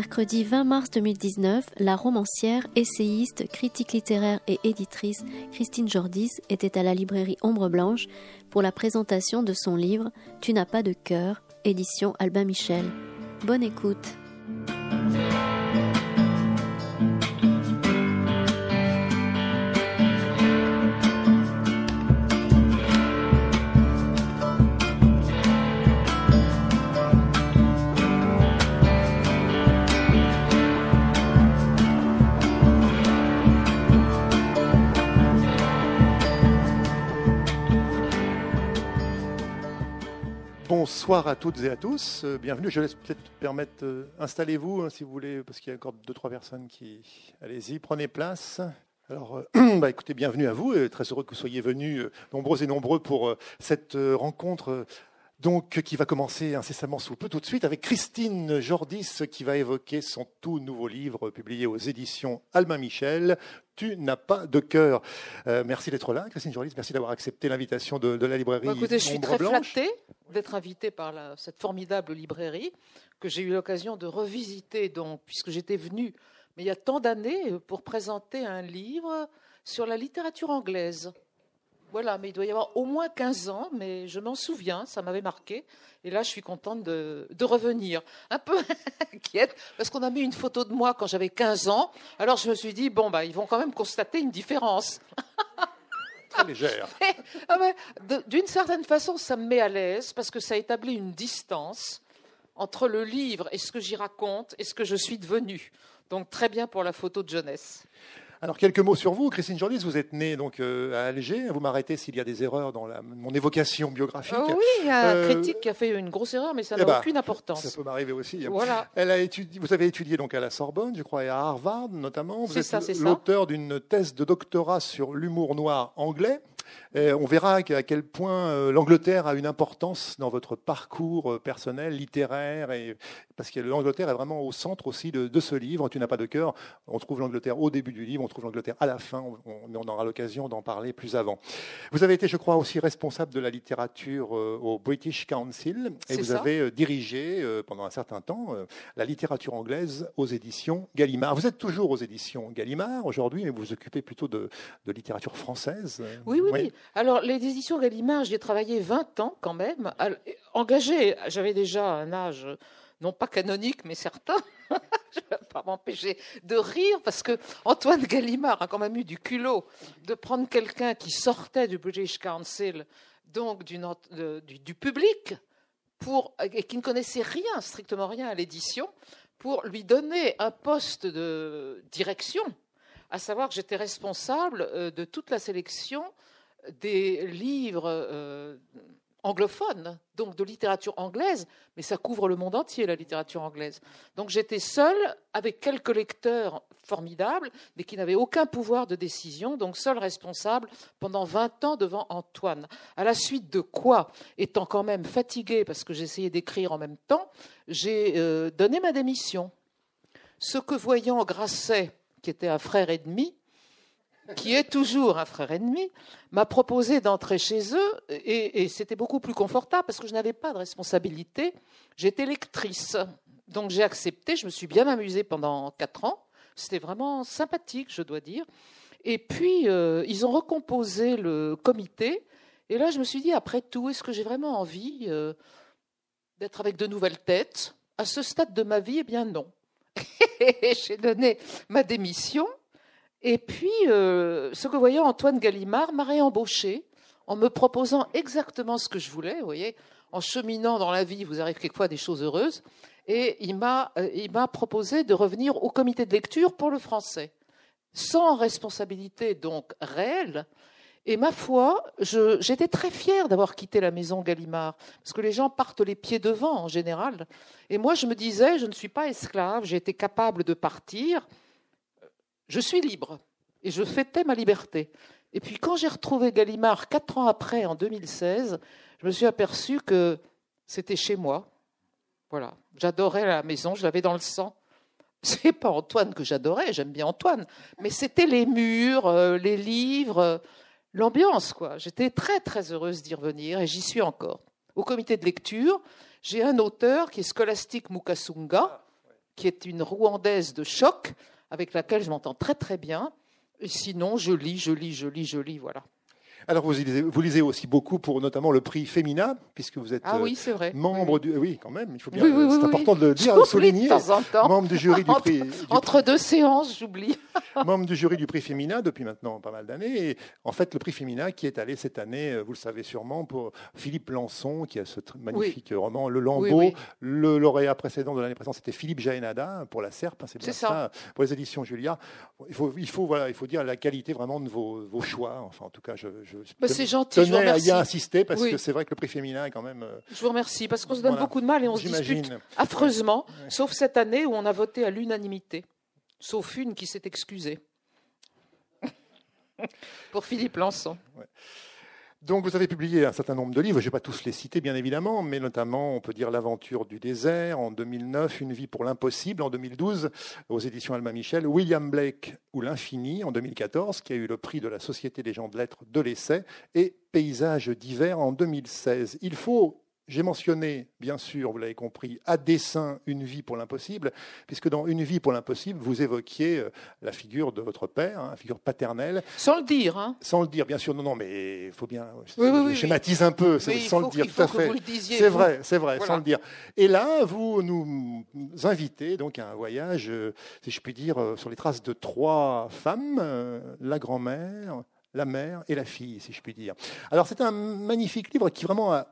Mercredi 20 mars 2019, la romancière, essayiste, critique littéraire et éditrice Christine Jordis était à la librairie Ombre Blanche pour la présentation de son livre Tu n'as pas de cœur, édition Albin Michel. Bonne écoute. Bonsoir à toutes et à tous. Euh, bienvenue. Je laisse peut-être permettre, euh, installez-vous hein, si vous voulez, parce qu'il y a encore deux trois personnes qui. Allez-y, prenez place. Alors, euh, bah, écoutez, bienvenue à vous. très heureux que vous soyez venus nombreux et nombreux pour cette rencontre donc qui va commencer incessamment sous peu tout de suite avec Christine Jordis qui va évoquer son tout nouveau livre publié aux éditions Albin Michel, Tu n'as pas de cœur. Euh, merci d'être là, Christine Jordis, merci d'avoir accepté l'invitation de, la librairie. Bah, écoutez, je suis très flattée d'être invitée par cette formidable librairie que j'ai eu l'occasion de revisiter, donc, puisque j'étais venue, mais il y a tant d'années, pour présenter un livre sur la littérature anglaise. Voilà, mais il doit y avoir au moins 15 ans, mais je m'en souviens, ça m'avait marqué. Et là, je suis contente de, revenir. Un peu inquiète, parce qu'on a mis une photo de moi quand j'avais 15 ans. Alors je me suis dit, bon, bah, ils vont quand même constater une différence. Très légère. Ah d'une certaine façon, ça me met à l'aise, parce que ça établit une distance entre le livre et ce que j'y raconte et ce que je suis devenue. Donc très bien pour la photo de jeunesse. Alors, quelques mots sur vous. Christine Jordis, vous êtes née donc, euh, à Alger. Vous m'arrêtez s'il y a des erreurs dans mon évocation biographique. Oh oui, il y a un euh, critique qui a fait une grosse erreur, mais ça eh n'a ben, aucune importance. Ça peut m'arriver aussi. Voilà. Elle a étudié, vous avez étudié donc à la Sorbonne, je crois, et à Harvard notamment. Vous êtes l'auteur d'une thèse de doctorat sur l'humour noir anglais on verra à quel point euh, l'Angleterre a une importance dans votre parcours euh, personnel, littéraire, et, parce que l'Angleterre est vraiment au centre aussi de, ce livre. Tu n'as pas de cœur. On trouve l'Angleterre au début du livre, on trouve l'Angleterre à la fin. On, on aura l'occasion d'en parler plus avant. Vous avez été, je crois, aussi responsable de la littérature euh, au British Council, et vous avez dirigé pendant un certain temps la littérature anglaise aux éditions Gallimard. Vous êtes toujours aux éditions Gallimard aujourd'hui, mais vous vous occupez plutôt de, littérature française. Oui, oui, alors, les éditions Gallimard, j'y ai travaillé 20 ans quand même. Engagé, j'avais déjà un âge, non pas canonique, mais certain. je ne vais pas m'empêcher de rire parce que Antoine Gallimard a quand même eu du culot de prendre quelqu'un qui sortait du British Council, donc du, public, pour, et qui ne connaissait rien, strictement rien à l'édition, pour lui donner un poste de direction, à savoir que j'étais responsable euh, de toute la sélection des livres anglophones, donc de littérature anglaise, mais ça couvre le monde entier, la littérature anglaise. Donc j'étais seule avec quelques lecteurs formidables, mais qui n'avaient aucun pouvoir de décision, donc seule responsable pendant 20 ans devant Antoine. À la suite de quoi, étant quand même fatiguée parce que j'essayais d'écrire en même temps, j'ai euh, donné ma démission. Ce que voyant Grasset, qui était un frère et demi, qui est toujours un frère ennemi, m'a proposé d'entrer chez eux et, c'était beaucoup plus confortable parce que je n'avais pas de responsabilité. J'étais lectrice. Donc j'ai accepté, je me suis bien amusée pendant quatre ans. C'était vraiment sympathique, je dois dire. Et puis, euh, ils ont recomposé le comité. Et là, je me suis dit, après tout, est-ce que j'ai vraiment envie euh, d'être avec de nouvelles têtes? À ce stade de ma vie, eh bien non. j'ai donné ma démission. Et puis, euh, ce que voyant Antoine Gallimard m'a réembauché en me proposant exactement ce que je voulais. Vous voyez, en cheminant dans la vie, vous arrivez quelquefois des choses heureuses. Et il m'a, euh, il m'a proposé de revenir au comité de lecture pour le français, sans responsabilité donc réelle. Et ma foi, j'étais très fière d'avoir quitté la maison Gallimard, parce que les gens partent les pieds devant en général. Et moi, je me disais, je ne suis pas esclave, j'ai été capable de partir je suis libre et je fêtais ma liberté. Et puis quand j'ai retrouvé Gallimard quatre ans après, en 2016, je me suis aperçu que c'était chez moi. Voilà, j'adorais la maison, je l'avais dans le sang. C'est pas Antoine que j'adorais, j'aime bien Antoine, mais c'était les murs, euh, les livres, euh, l'ambiance quoi. J'étais très très heureuse d'y revenir et j'y suis encore. Au comité de lecture, j'ai un auteur qui est Scholastic Mukasunga, qui est une Rwandaise de choc, avec laquelle je m'entends très très bien. Sinon, je lis, je lis, je lis, je lis, voilà. Alors vous lisez, vous lisez, aussi beaucoup pour notamment le prix Femina, puisque vous êtes ah oui, c'est vrai. membre du. Oui, quand même, il faut bien. c'est important de le dire, de souligner. De temps en temps. Membre du jury du prix. entre deux séances, j'oublie. membre du jury du prix Femina depuis maintenant pas mal d'années. Et en fait, le prix Femina qui est allé cette année, euh, vous le savez sûrement, pour Philippe Lançon, qui a ce magnifique roman Le Lambeau. Le lauréat précédent de l'année précédente, c'était Philippe Jaénada pour la Serpe. Hein, c'est bien ça. Pour les éditions Julia. Il faut, il faut, voilà, il faut dire la qualité vraiment de vos, vos choix. Enfin, en tout cas, je, je bah, c'est gentil. Je à y insister parce que c'est vrai que le prix féminin est quand même. Euh, je vous remercie parce qu'on se donne beaucoup de mal et on se dispute affreusement, sauf cette année où on a voté à l'unanimité, sauf une qui s'est excusée. Pour Philippe Lançon. Donc vous avez publié un certain nombre de livres, je ne vais pas tous les citer bien évidemment, mais notamment on peut dire L'aventure du désert en 2009, Une vie pour l'impossible en 2012 aux éditions Alma Michel, William Blake ou L'infini en 2014 qui a eu le prix de la Société des gens de lettres de l'essai et Paysages d'hiver en 2016. Il faut j'ai mentionné, bien sûr, vous l'avez compris, à dessein une vie pour l'impossible, puisque dans Une vie pour l'impossible, vous évoquiez euh, la figure de votre père, hein, la figure paternelle. Sans le dire. Hein. Sans le dire, bien sûr. Non, non, mais il faut bien. je schématise un peu, sans le dire, tout à fait. C'est vrai, c'est vrai, sans le dire. Et là, vous nous invitez donc à un voyage, euh, si je puis dire, euh, sur les traces de trois femmes, la grand-mère, la mère et la fille, si je puis dire. Alors c'est un magnifique livre qui vraiment a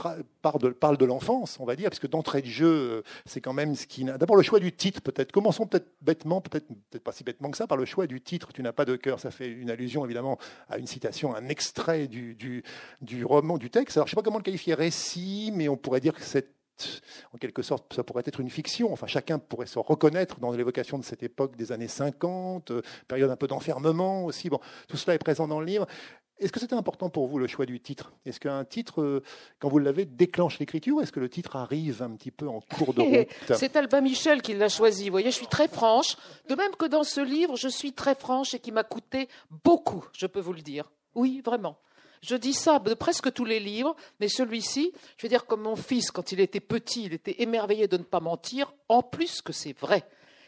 parle de, l'enfance, on va dire, parce que d'entrée de jeu, euh, c'est quand même ce qui. D'abord, le choix du titre, peut-être. Commençons peut-être bêtement, peut-être peut pas si bêtement que ça, par le choix du titre. Tu n'as pas de cœur. Ça fait une allusion, évidemment, à une citation, un extrait du, du, roman, du texte. Alors, je ne sais pas comment le qualifier récit, mais on pourrait dire que c'est en quelque sorte, ça pourrait être une fiction. Enfin, chacun pourrait se reconnaître dans l'évocation de cette époque des années 50, euh, période un peu d'enfermement aussi. Bon, tout cela est présent dans le livre. Est-ce que c'était important pour vous le choix du titre? Est-ce qu'un titre, euh, quand vous l'avez, déclenche l'écriture? Est-ce que le titre arrive un petit peu en cours de route? C'est Albin Michel qui l'a choisi. Vous voyez, je suis très franche. De même que dans ce livre, je suis très franche et qui m'a coûté beaucoup, je peux vous le dire. Oui, vraiment. Je dis ça de presque tous les livres, mais celui-ci, je veux dire comme mon fils, quand il était petit, il était émerveillé de ne pas mentir, en plus que c'est vrai.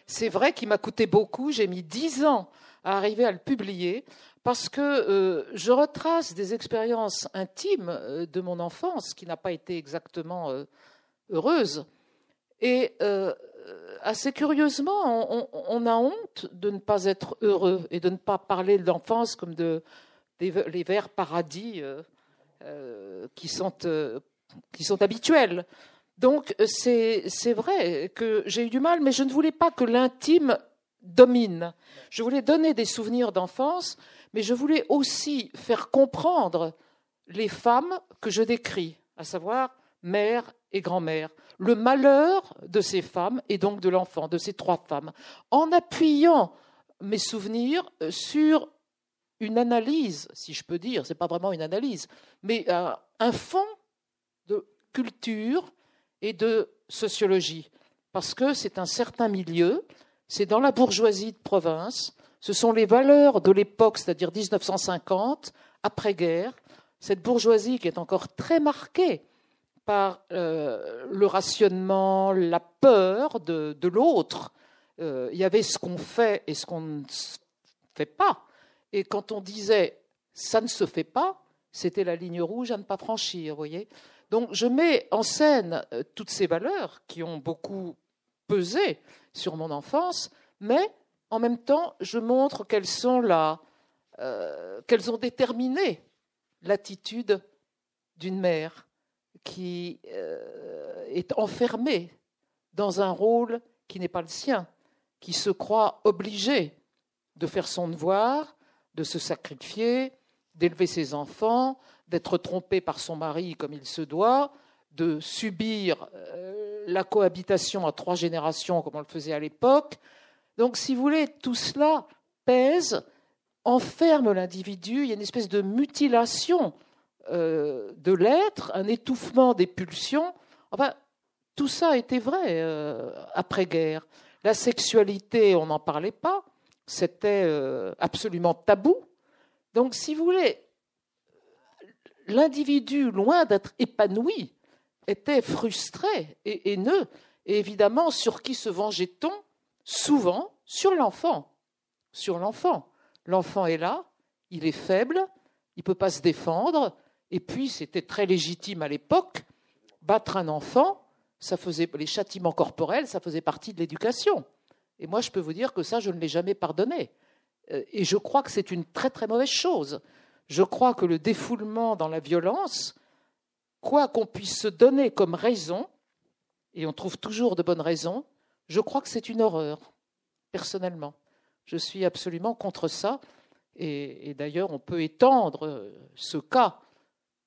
C'est vrai qu'il m'a coûté beaucoup, j'ai mis dix ans à arriver à le publier, parce que euh, je retrace des expériences intimes euh, de mon enfance qui n'a pas été exactement euh, heureuse. Et assez curieusement, on, a honte de ne pas être heureux et de ne pas parler de l'enfance comme de les vers paradis qui, sont, qui sont habituels. Donc c'est vrai que j'ai eu du mal, mais je ne voulais pas que l'intime domine. Je voulais donner des souvenirs d'enfance mais je voulais aussi faire comprendre les femmes que je décris, à savoir mère et grand-mère, le malheur de ces femmes et donc de l'enfant, de ces trois femmes, en appuyant mes souvenirs sur une analyse, si je peux dire, ce n'est pas vraiment une analyse, mais un fond de culture et de sociologie, parce que c'est un certain milieu, c'est dans la bourgeoisie de province, ce sont les valeurs de l'époque, c'est-à-dire 1950, après-guerre, cette bourgeoisie qui est encore très marquée par euh, le rationnement, la peur de, l'autre. Euh, il y avait ce qu'on fait et ce qu'on ne fait pas. Et quand on disait ça ne se fait pas, c'était la ligne rouge à ne pas franchir, voyez. Donc je mets en scène euh, toutes ces valeurs qui ont beaucoup pesé sur mon enfance, mais en même temps, je montre qu'elles sont là, euh, qu'elles ont déterminé l'attitude d'une mère qui euh, est enfermée dans un rôle qui n'est pas le sien, qui se croit obligée de faire son devoir, de se sacrifier, d'élever ses enfants, d'être trompée par son mari comme il se doit, de subir euh, la cohabitation à trois générations comme on le faisait à l'époque, donc, si vous voulez, tout cela pèse, enferme l'individu, il y a une espèce de mutilation euh, de l'être, un étouffement des pulsions. Enfin, tout ça était vrai euh, après-guerre. La sexualité, on n'en parlait pas, c'était euh, absolument tabou. Donc, si vous voulez, l'individu, loin d'être épanoui, étaient frustrés et haineux. Et évidemment, sur qui se vengeait-on Souvent sur l'enfant. Sur l'enfant. L'enfant est là, il est faible, il ne peut pas se défendre, et puis c'était très légitime à l'époque, battre un enfant, ça faisait les châtiments corporels, ça faisait partie de l'éducation. Et moi, je peux vous dire que ça, je ne l'ai jamais pardonné. Euh, et je crois que c'est une très très mauvaise chose. Je crois que le défoulement dans la violence, quoi qu'on puisse se donner comme raison, et on trouve toujours de bonnes raisons, je crois que c'est une horreur, personnellement. Je suis absolument contre ça. Et, d'ailleurs, on peut étendre ce cas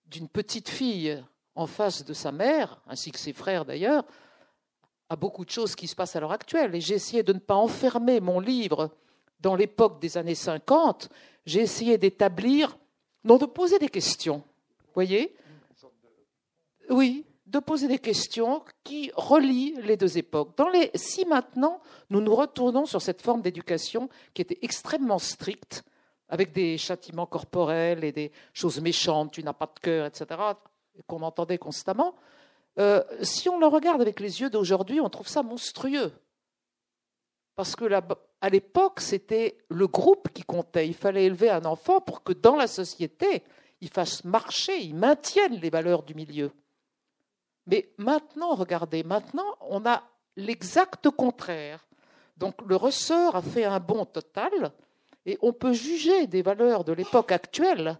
d'une petite fille en face de sa mère, ainsi que ses frères d'ailleurs, à beaucoup de choses qui se passent à l'heure actuelle. Et j'ai essayé de ne pas enfermer mon livre dans l'époque des années 50. J'ai essayé d'établir, non, de poser des questions. Voyez Oui, de poser des questions qui relient les deux époques. Dans les, si maintenant nous nous retournons sur cette forme d'éducation qui était extrêmement stricte, avec des châtiments corporels et des choses méchantes, tu n'as pas de cœur, etc., qu'on entendait constamment, euh, si on le regarde avec les yeux d'aujourd'hui, on trouve ça monstrueux. Parce que à l'époque, c'était le groupe qui comptait. Il fallait élever un enfant pour que dans la société, il fasse marcher, il maintienne les valeurs du milieu. Mais maintenant, regardez, maintenant, on a l'exact contraire. Donc le ressort a fait un bond total et on peut juger des valeurs de l'époque actuelle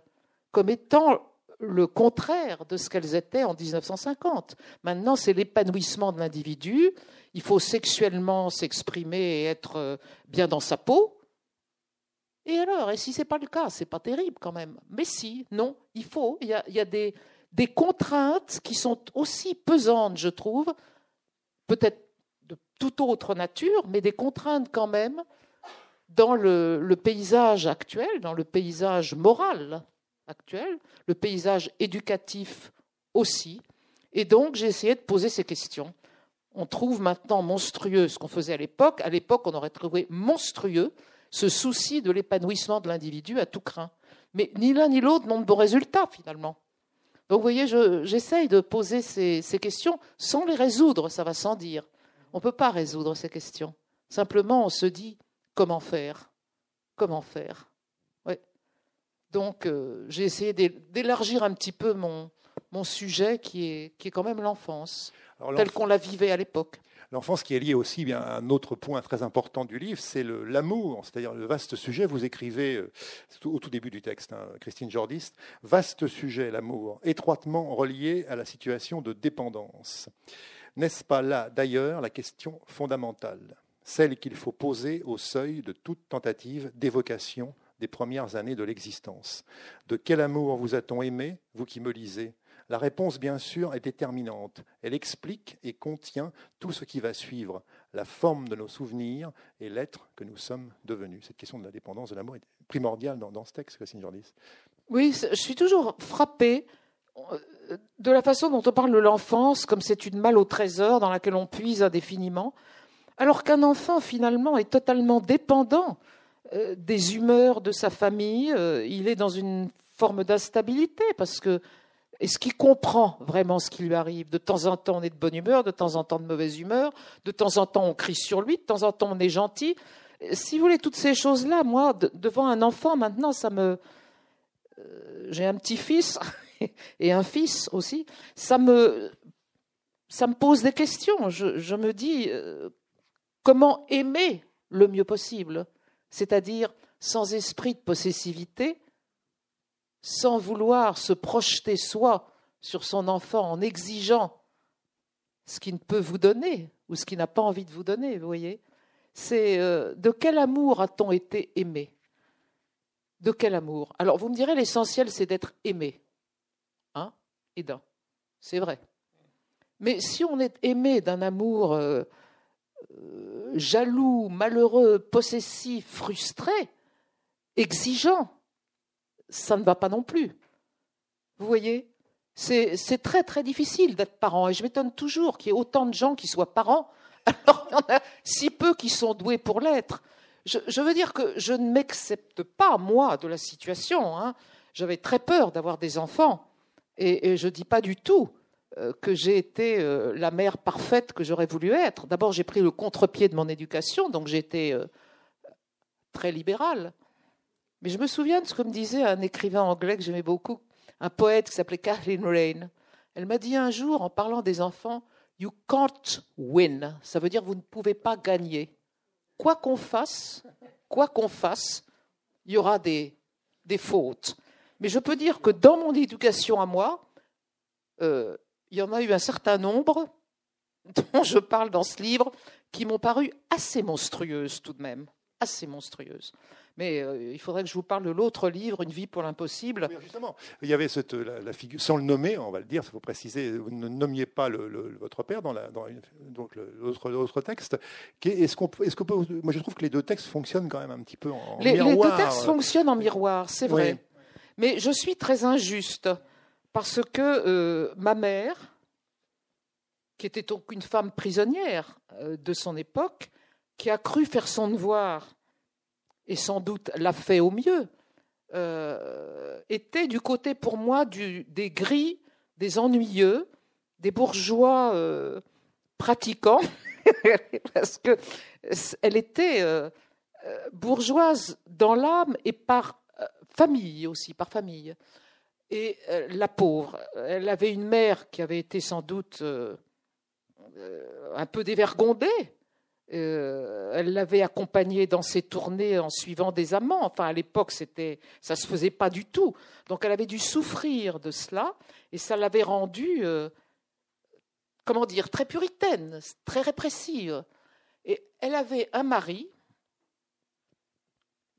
comme étant le contraire de ce qu'elles étaient en 1950. Maintenant, c'est l'épanouissement de l'individu. Il faut sexuellement s'exprimer et être euh, bien dans sa peau. Et alors, et si ce n'est pas le cas, c'est pas terrible quand même. Mais si, non, il faut. Il y a, il y a des, des contraintes qui sont aussi pesantes, je trouve, peut-être de toute autre nature, mais des contraintes quand même dans le, paysage actuel, dans le paysage moral actuel, le paysage éducatif aussi. Et donc, j'ai essayé de poser ces questions. On trouve maintenant monstrueux ce qu'on faisait à l'époque. À l'époque, on aurait trouvé monstrueux ce souci de l'épanouissement de l'individu à tout craint. Mais ni l'un ni l'autre n'ont de bons résultats, finalement. Donc vous voyez, j'essaye de poser ces, questions sans les résoudre, ça va sans dire. On ne peut pas résoudre ces questions. Simplement, on se dit comment faire? Comment faire? Donc euh, j'ai essayé d'élargir un petit peu mon, mon sujet qui est, qui est quand même l'enfance, telle qu'on la vivait à l'époque. L'enfance qui est liée aussi bien à un autre point très important du livre, c'est l'amour, c'est-à-dire le vaste sujet. Vous écrivez euh, au tout début du texte, hein, Christine Jordiste, vaste sujet, l'amour, étroitement relié à la situation de dépendance. N'est-ce pas là, d'ailleurs, la question fondamentale, celle qu'il faut poser au seuil de toute tentative d'évocation des premières années de l'existence? De quel amour vous a-t-on aimé, vous qui me lisez? La réponse, bien sûr, est déterminante. Elle explique et contient tout ce qui va suivre, la forme de nos souvenirs et l'être que nous sommes devenus. Cette question de la dépendance de l'amour est primordiale dans, ce texte, Christine Jordis. Oui, je suis toujours frappée euh, de la façon dont on parle de l'enfance, comme c'est une malle au trésor dans laquelle on puise indéfiniment, alors qu'un enfant, finalement, est totalement dépendant euh, des humeurs de sa famille. Euh, il est dans une forme d'instabilité parce que est-ce qu'il comprend vraiment ce qui lui arrive De temps en temps, on est de bonne humeur, de temps en temps de mauvaise humeur, de temps en temps, on crie sur lui, de temps en temps, on est gentil. Si vous voulez, toutes ces choses-là, moi, devant un enfant, maintenant, ça me. Euh, j'ai un petit-fils et un fils aussi. Ça me, pose des questions. Je, me dis euh, comment aimer le mieux possible, c'est-à-dire sans esprit de possessivité, sans vouloir se projeter soi sur son enfant en exigeant ce qu'il ne peut vous donner ou ce qu'il n'a pas envie de vous donner, vous voyez C'est euh, de quel amour a-t-on été aimé? De quel amour? Alors vous me direz, l'essentiel, c'est d'être aimé. Hein Et d'un. C'est vrai. Mais si on est aimé d'un amour euh, euh, jaloux, malheureux, possessif, frustré, exigeant, ça ne va pas non plus. Vous voyez C'est très très difficile d'être parent. Et je m'étonne toujours qu'il y ait autant de gens qui soient parents, alors qu'il y en a si peu qui sont doués pour l'être. Je, veux dire que je ne m'accepte pas, moi, de la situation. Hein. J'avais très peur d'avoir des enfants. Et, je ne dis pas du tout euh, que j'ai été euh, la mère parfaite que j'aurais voulu être. D'abord, j'ai pris le contre-pied de mon éducation, donc j'étais très libérale. Mais je me souviens de ce que me disait un écrivain anglais que j'aimais beaucoup, un poète qui s'appelait Kathleen Rain. Elle m'a dit un jour, en parlant des enfants, You can't win. Ça veut dire vous ne pouvez pas gagner. Quoi qu'on fasse, quoi qu'on fasse, il y aura des, des fautes. Mais je peux dire que dans mon éducation à moi, euh, il y en a eu un certain nombre dont je parle dans ce livre qui m'ont paru assez monstrueuses tout de même, assez monstrueuses. Mais euh, il faudrait que je vous parle de l'autre livre, Une vie pour l'impossible. justement, il y avait cette, la, figure, sans le nommer, on va le dire, il faut préciser, vous ne nommiez pas le, votre père dans, la, dans donc l'autre texte. Est-ce qu'on, est-ce que moi je trouve que les deux textes fonctionnent quand même un petit peu en, les, miroir. Les deux textes fonctionnent en miroir, c'est vrai. Mais je suis très injuste parce que euh, ma mère, qui était donc une femme prisonnière euh, de son époque, qui a cru faire son devoir et sans doute l'a fait au mieux, euh, était du côté pour moi des gris, des ennuyeux, des bourgeois euh, pratiquants, parce que elle était euh, bourgeoise dans l'âme et par famille aussi, par famille. Et la pauvre, elle avait une mère qui avait été sans doute un peu dévergondée euh, elle l'avait accompagnée dans ses tournées en suivant des amants. Enfin, à l'époque, c'était, ça se faisait pas du tout. Donc, elle avait dû souffrir de cela, et ça l'avait rendue, euh, comment dire, très puritaine, très répressive. Et elle avait un mari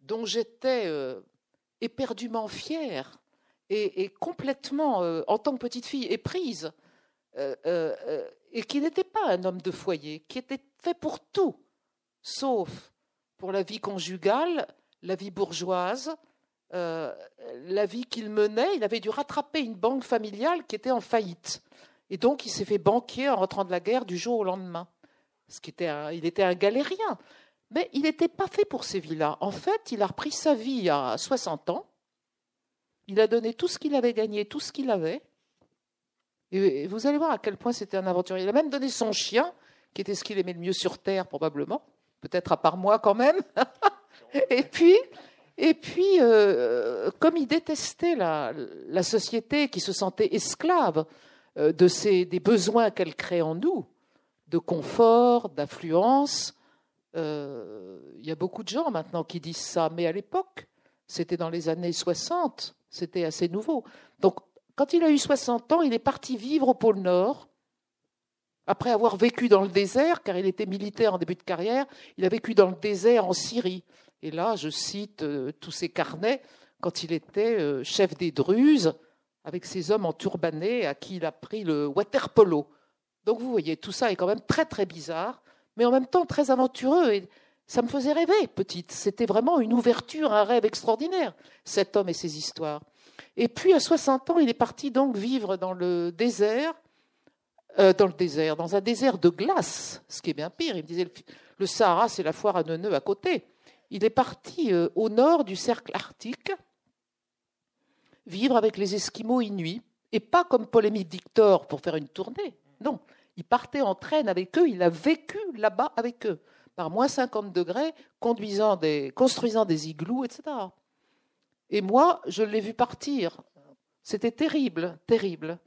dont j'étais euh, éperdument fière et, complètement, en tant que petite fille, éprise, et qui n'était pas un homme de foyer, qui était fait pour tout, sauf pour la vie conjugale, la vie bourgeoise, euh, la vie qu'il menait. Il avait dû rattraper une banque familiale qui était en faillite. Et donc, il s'est fait banquier en rentrant de la guerre du jour au lendemain. Ce il était un galérien. Mais il n'était pas fait pour ces vies-là. En fait, il a repris sa vie à 60 ans. Il a donné tout ce qu'il avait gagné, tout ce qu'il avait. Et vous allez voir à quel point c'était un aventurier. Il a même donné son chien qui était ce qu'il aimait le mieux sur Terre, probablement, peut-être à part moi quand même. et puis, et puis euh, comme il détestait la, société qui se sentait esclave euh, de ces, des besoins qu'elle crée en nous, de confort, d'affluence, euh, il y a beaucoup de gens maintenant qui disent ça, mais à l'époque, c'était dans les années 60, c'était assez nouveau. Donc, quand il a eu 60 ans, il est parti vivre au pôle Nord après avoir vécu dans le désert, car il était militaire en début de carrière, il a vécu dans le désert en Syrie. Et là, je cite euh, tous ses carnets, quand il était euh, chef des Druzes, avec ses hommes en turbané à qui il a pris le water polo. Donc vous voyez, tout ça est quand même très très bizarre, mais en même temps très aventureux. Et ça me faisait rêver, petite. C'était vraiment une ouverture, un rêve extraordinaire, cet homme et ses histoires. Et puis à 60 ans, il est parti donc vivre dans le désert euh, dans le désert, dans un désert de glace, ce qui est bien pire. Il me disait le, Sahara, c'est la foire à Neuneu à côté. Il est parti euh, au nord du cercle arctique, vivre avec les Esquimaux inuits, et pas comme Polémique Dictor pour faire une tournée. Non, il partait en traîne avec eux, il a vécu là-bas avec eux, par moins 50 degrés, construisant des igloos, etc. Et moi, je l'ai vu partir. C'était terrible, terrible.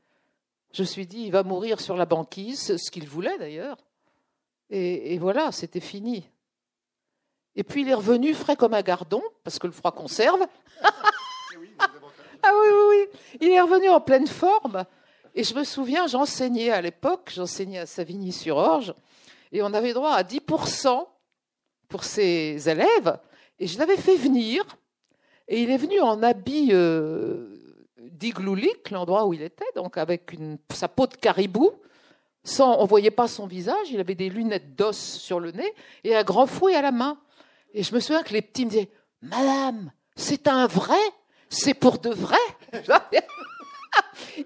Je me suis dit, il va mourir sur la banquise, ce qu'il voulait d'ailleurs. Et, voilà, c'était fini. Et puis il est revenu frais comme un gardon, parce que le froid conserve. ah oui, oui, oui. Il est revenu en pleine forme. Et je me souviens, j'enseignais à l'époque, j'enseignais à Savigny-sur-Orge, et on avait droit à 10% pour ses élèves. Et je l'avais fait venir, et il est venu en habit euh, d'Igloulik, l'endroit où il était, donc avec une, sa peau de caribou. Sans, on voyait pas son visage, il avait des lunettes d'os sur le nez et un grand fouet à la main. Et je me souviens que les petits me disaient Madame, c'est un vrai? C'est pour de vrai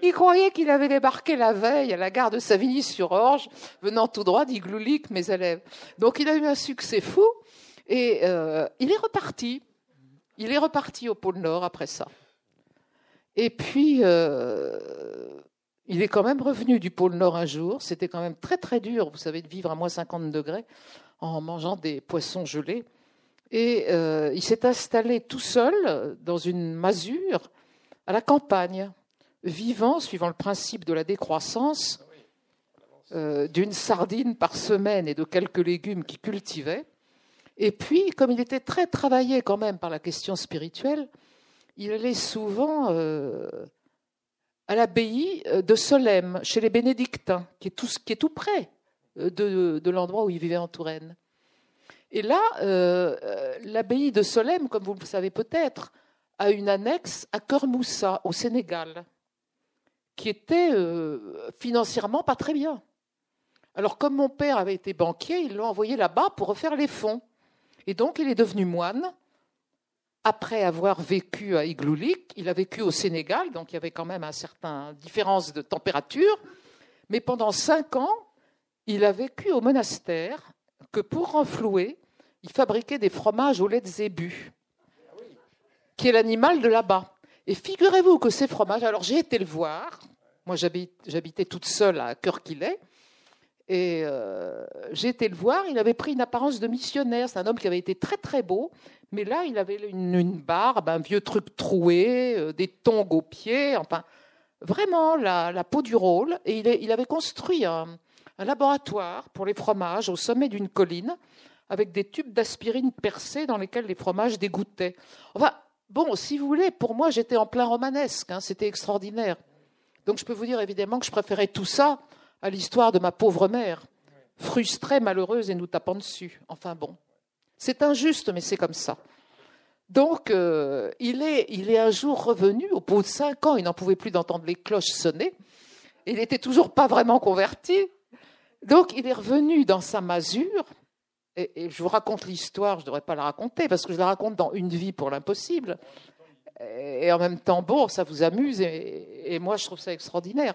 Il croyait qu'il avait débarqué la veille à la gare de Savigny-sur-Orge, venant tout droit d'Igloulik, mes élèves. Donc il a eu un succès fou et euh, il est reparti. Il est reparti au pôle Nord après ça. Et puis, euh, il est quand même revenu du pôle Nord un jour. C'était quand même très très dur, vous savez, de vivre à moins 50 degrés en mangeant des poissons gelés. Et euh, il s'est installé tout seul dans une masure à la campagne, vivant, suivant le principe de la décroissance, euh, d'une sardine par semaine et de quelques légumes qu'il cultivait. Et puis, comme il était très travaillé quand même par la question spirituelle, il allait souvent euh, à l'abbaye de Solesmes, chez les bénédictins, qui est tout, qui est tout près de, de l'endroit où il vivait en Touraine. Et là, euh, euh, l'abbaye de Solesmes, comme vous le savez peut-être, a une annexe à Kermoussa, au Sénégal, qui était euh, financièrement pas très bien. Alors, comme mon père avait été banquier, ils l'ont envoyé là-bas pour refaire les fonds. Et donc, il est devenu moine. Après avoir vécu à Igloulik, il a vécu au Sénégal, donc il y avait quand même une certaine différence de température. Mais pendant cinq ans, il a vécu au monastère que pour renflouer, il fabriquait des fromages au lait de zébu, qui est l'animal de là-bas. Et figurez-vous que ces fromages, alors j'ai été le voir, moi j'habitais toute seule à cœur qu'il est, et euh, j'ai été le voir, il avait pris une apparence de missionnaire, c'est un homme qui avait été très très beau, mais là il avait une, barbe, un vieux truc troué, euh, des tongs aux pieds, enfin vraiment la, peau du rôle, et il, avait construit un laboratoire pour les fromages au sommet d'une colline, avec des tubes d'aspirine percés dans lesquels les fromages dégoûtaient. Enfin, bon, si vous voulez, pour moi, j'étais en plein romanesque, hein, c'était extraordinaire. Donc je peux vous dire évidemment que je préférais tout ça à l'histoire de ma pauvre mère, frustrée, malheureuse et nous tapant dessus. Enfin bon, c'est injuste, mais c'est comme ça. Donc, euh, il, est, il est un jour revenu, au bout de cinq ans, il n'en pouvait plus d'entendre les cloches sonner. Il n'était toujours pas vraiment converti. Donc, il est revenu dans sa masure, et, je vous raconte l'histoire, je ne devrais pas la raconter, parce que je la raconte dans Une vie pour l'impossible. Et en même temps, bon, ça vous amuse, et, moi, je trouve ça extraordinaire.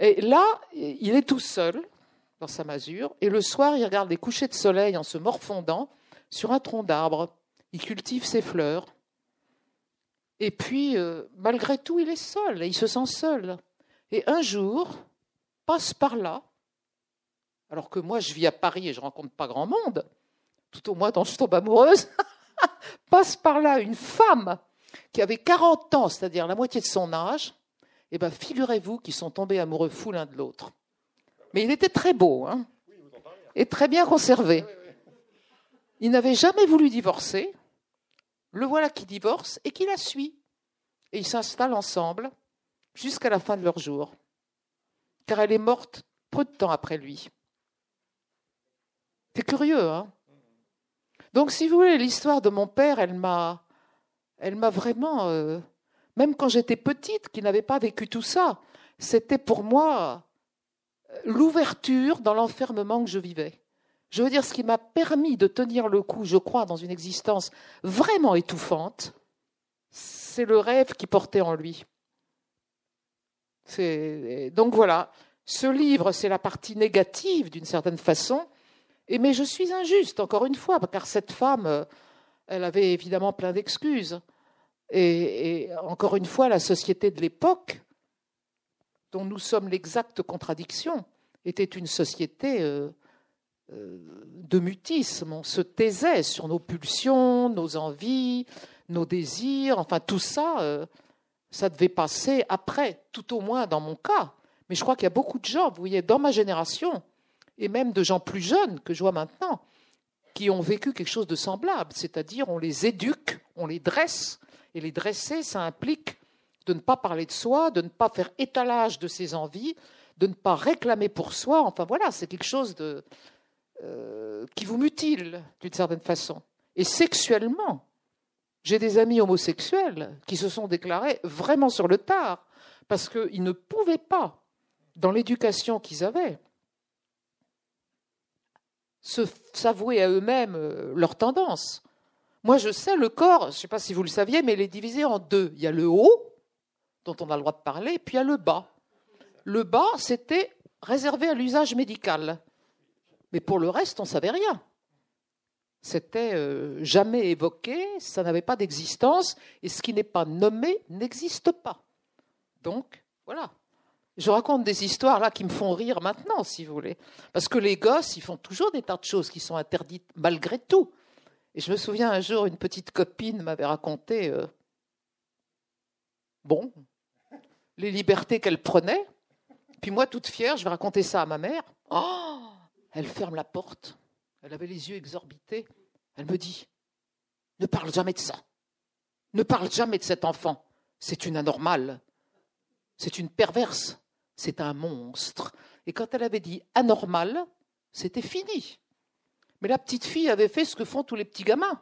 Et là, il est tout seul dans sa masure, et le soir, il regarde les couchers de soleil en se morfondant sur un tronc d'arbre. Il cultive ses fleurs. Et puis, euh, malgré tout, il est seul, et il se sent seul. Et un jour, passe par là alors que moi, je vis à Paris et je rencontre pas grand monde, tout au moins quand je tombe amoureuse, passe par là une femme qui avait 40 ans, c'est-à-dire la moitié de son âge, eh bien figurez-vous qu'ils sont tombés amoureux fous l'un de l'autre. Mais il était très beau, hein, et très bien conservé. Il n'avait jamais voulu divorcer. Le voilà qui divorce et qui la suit. Et ils s'installent ensemble jusqu'à la fin de leur jour. Car elle est morte peu de temps après lui. C'est curieux, hein Donc, si vous voulez, l'histoire de mon père, elle m'a, elle m'a vraiment, euh, même quand j'étais petite, qui n'avait pas vécu tout ça, c'était pour moi euh, l'ouverture dans l'enfermement que je vivais. Je veux dire, ce qui m'a permis de tenir le coup, je crois, dans une existence vraiment étouffante, c'est le rêve qui portait en lui. Donc voilà, ce livre, c'est la partie négative d'une certaine façon, mais je suis injuste, encore une fois, car cette femme, euh, elle avait évidemment plein d'excuses. Et, encore une fois, la société de l'époque, dont nous sommes l'exacte contradiction, était une société euh, euh, de mutisme. On se taisait sur nos pulsions, nos envies, nos désirs, enfin tout ça, ça devait passer après, tout au moins dans mon cas. Mais je crois qu'il y a beaucoup de gens, vous voyez, dans ma génération, et même de gens plus jeunes que je vois maintenant, qui ont vécu quelque chose de semblable, c'est-à-dire on les éduque, on les dresse, et les dresser, ça implique de ne pas parler de soi, de ne pas faire étalage de ses envies, de ne pas réclamer pour soi. Enfin voilà, c'est quelque chose euh, qui vous mutile d'une certaine façon. Et sexuellement, j'ai des amis homosexuels qui se sont déclarés vraiment sur le tard, parce qu'ils ne pouvaient pas, dans l'éducation qu'ils avaient, s'avouer à eux-mêmes euh, leur tendance. Moi, je sais, le corps, je ne sais pas si vous le saviez, mais il est divisé en deux. Il y a le haut, dont on a le droit de parler, et puis il y a le bas. Le bas, c'était réservé à l'usage médical. Mais pour le reste, on ne savait rien. C'était euh, jamais évoqué, ça n'avait pas d'existence, et ce qui n'est pas nommé n'existe pas. Donc, voilà. Je raconte des histoires là qui me font rire maintenant, si vous voulez. Parce que les gosses, ils font toujours des tas de choses qui sont interdites malgré tout. Et je me souviens un jour, une petite copine m'avait raconté, euh, bon, les libertés qu'elle prenait. Puis moi, toute fière, je vais raconter ça à ma mère. Oh, elle ferme la porte. Elle avait les yeux exorbités. Elle me dit, ne parle jamais de ça. Ne parle jamais de cet enfant. C'est une anormale. C'est une perverse c'est un monstre. Et quand elle avait dit anormal, c'était fini. Mais la petite fille avait fait ce que font tous les petits gamins,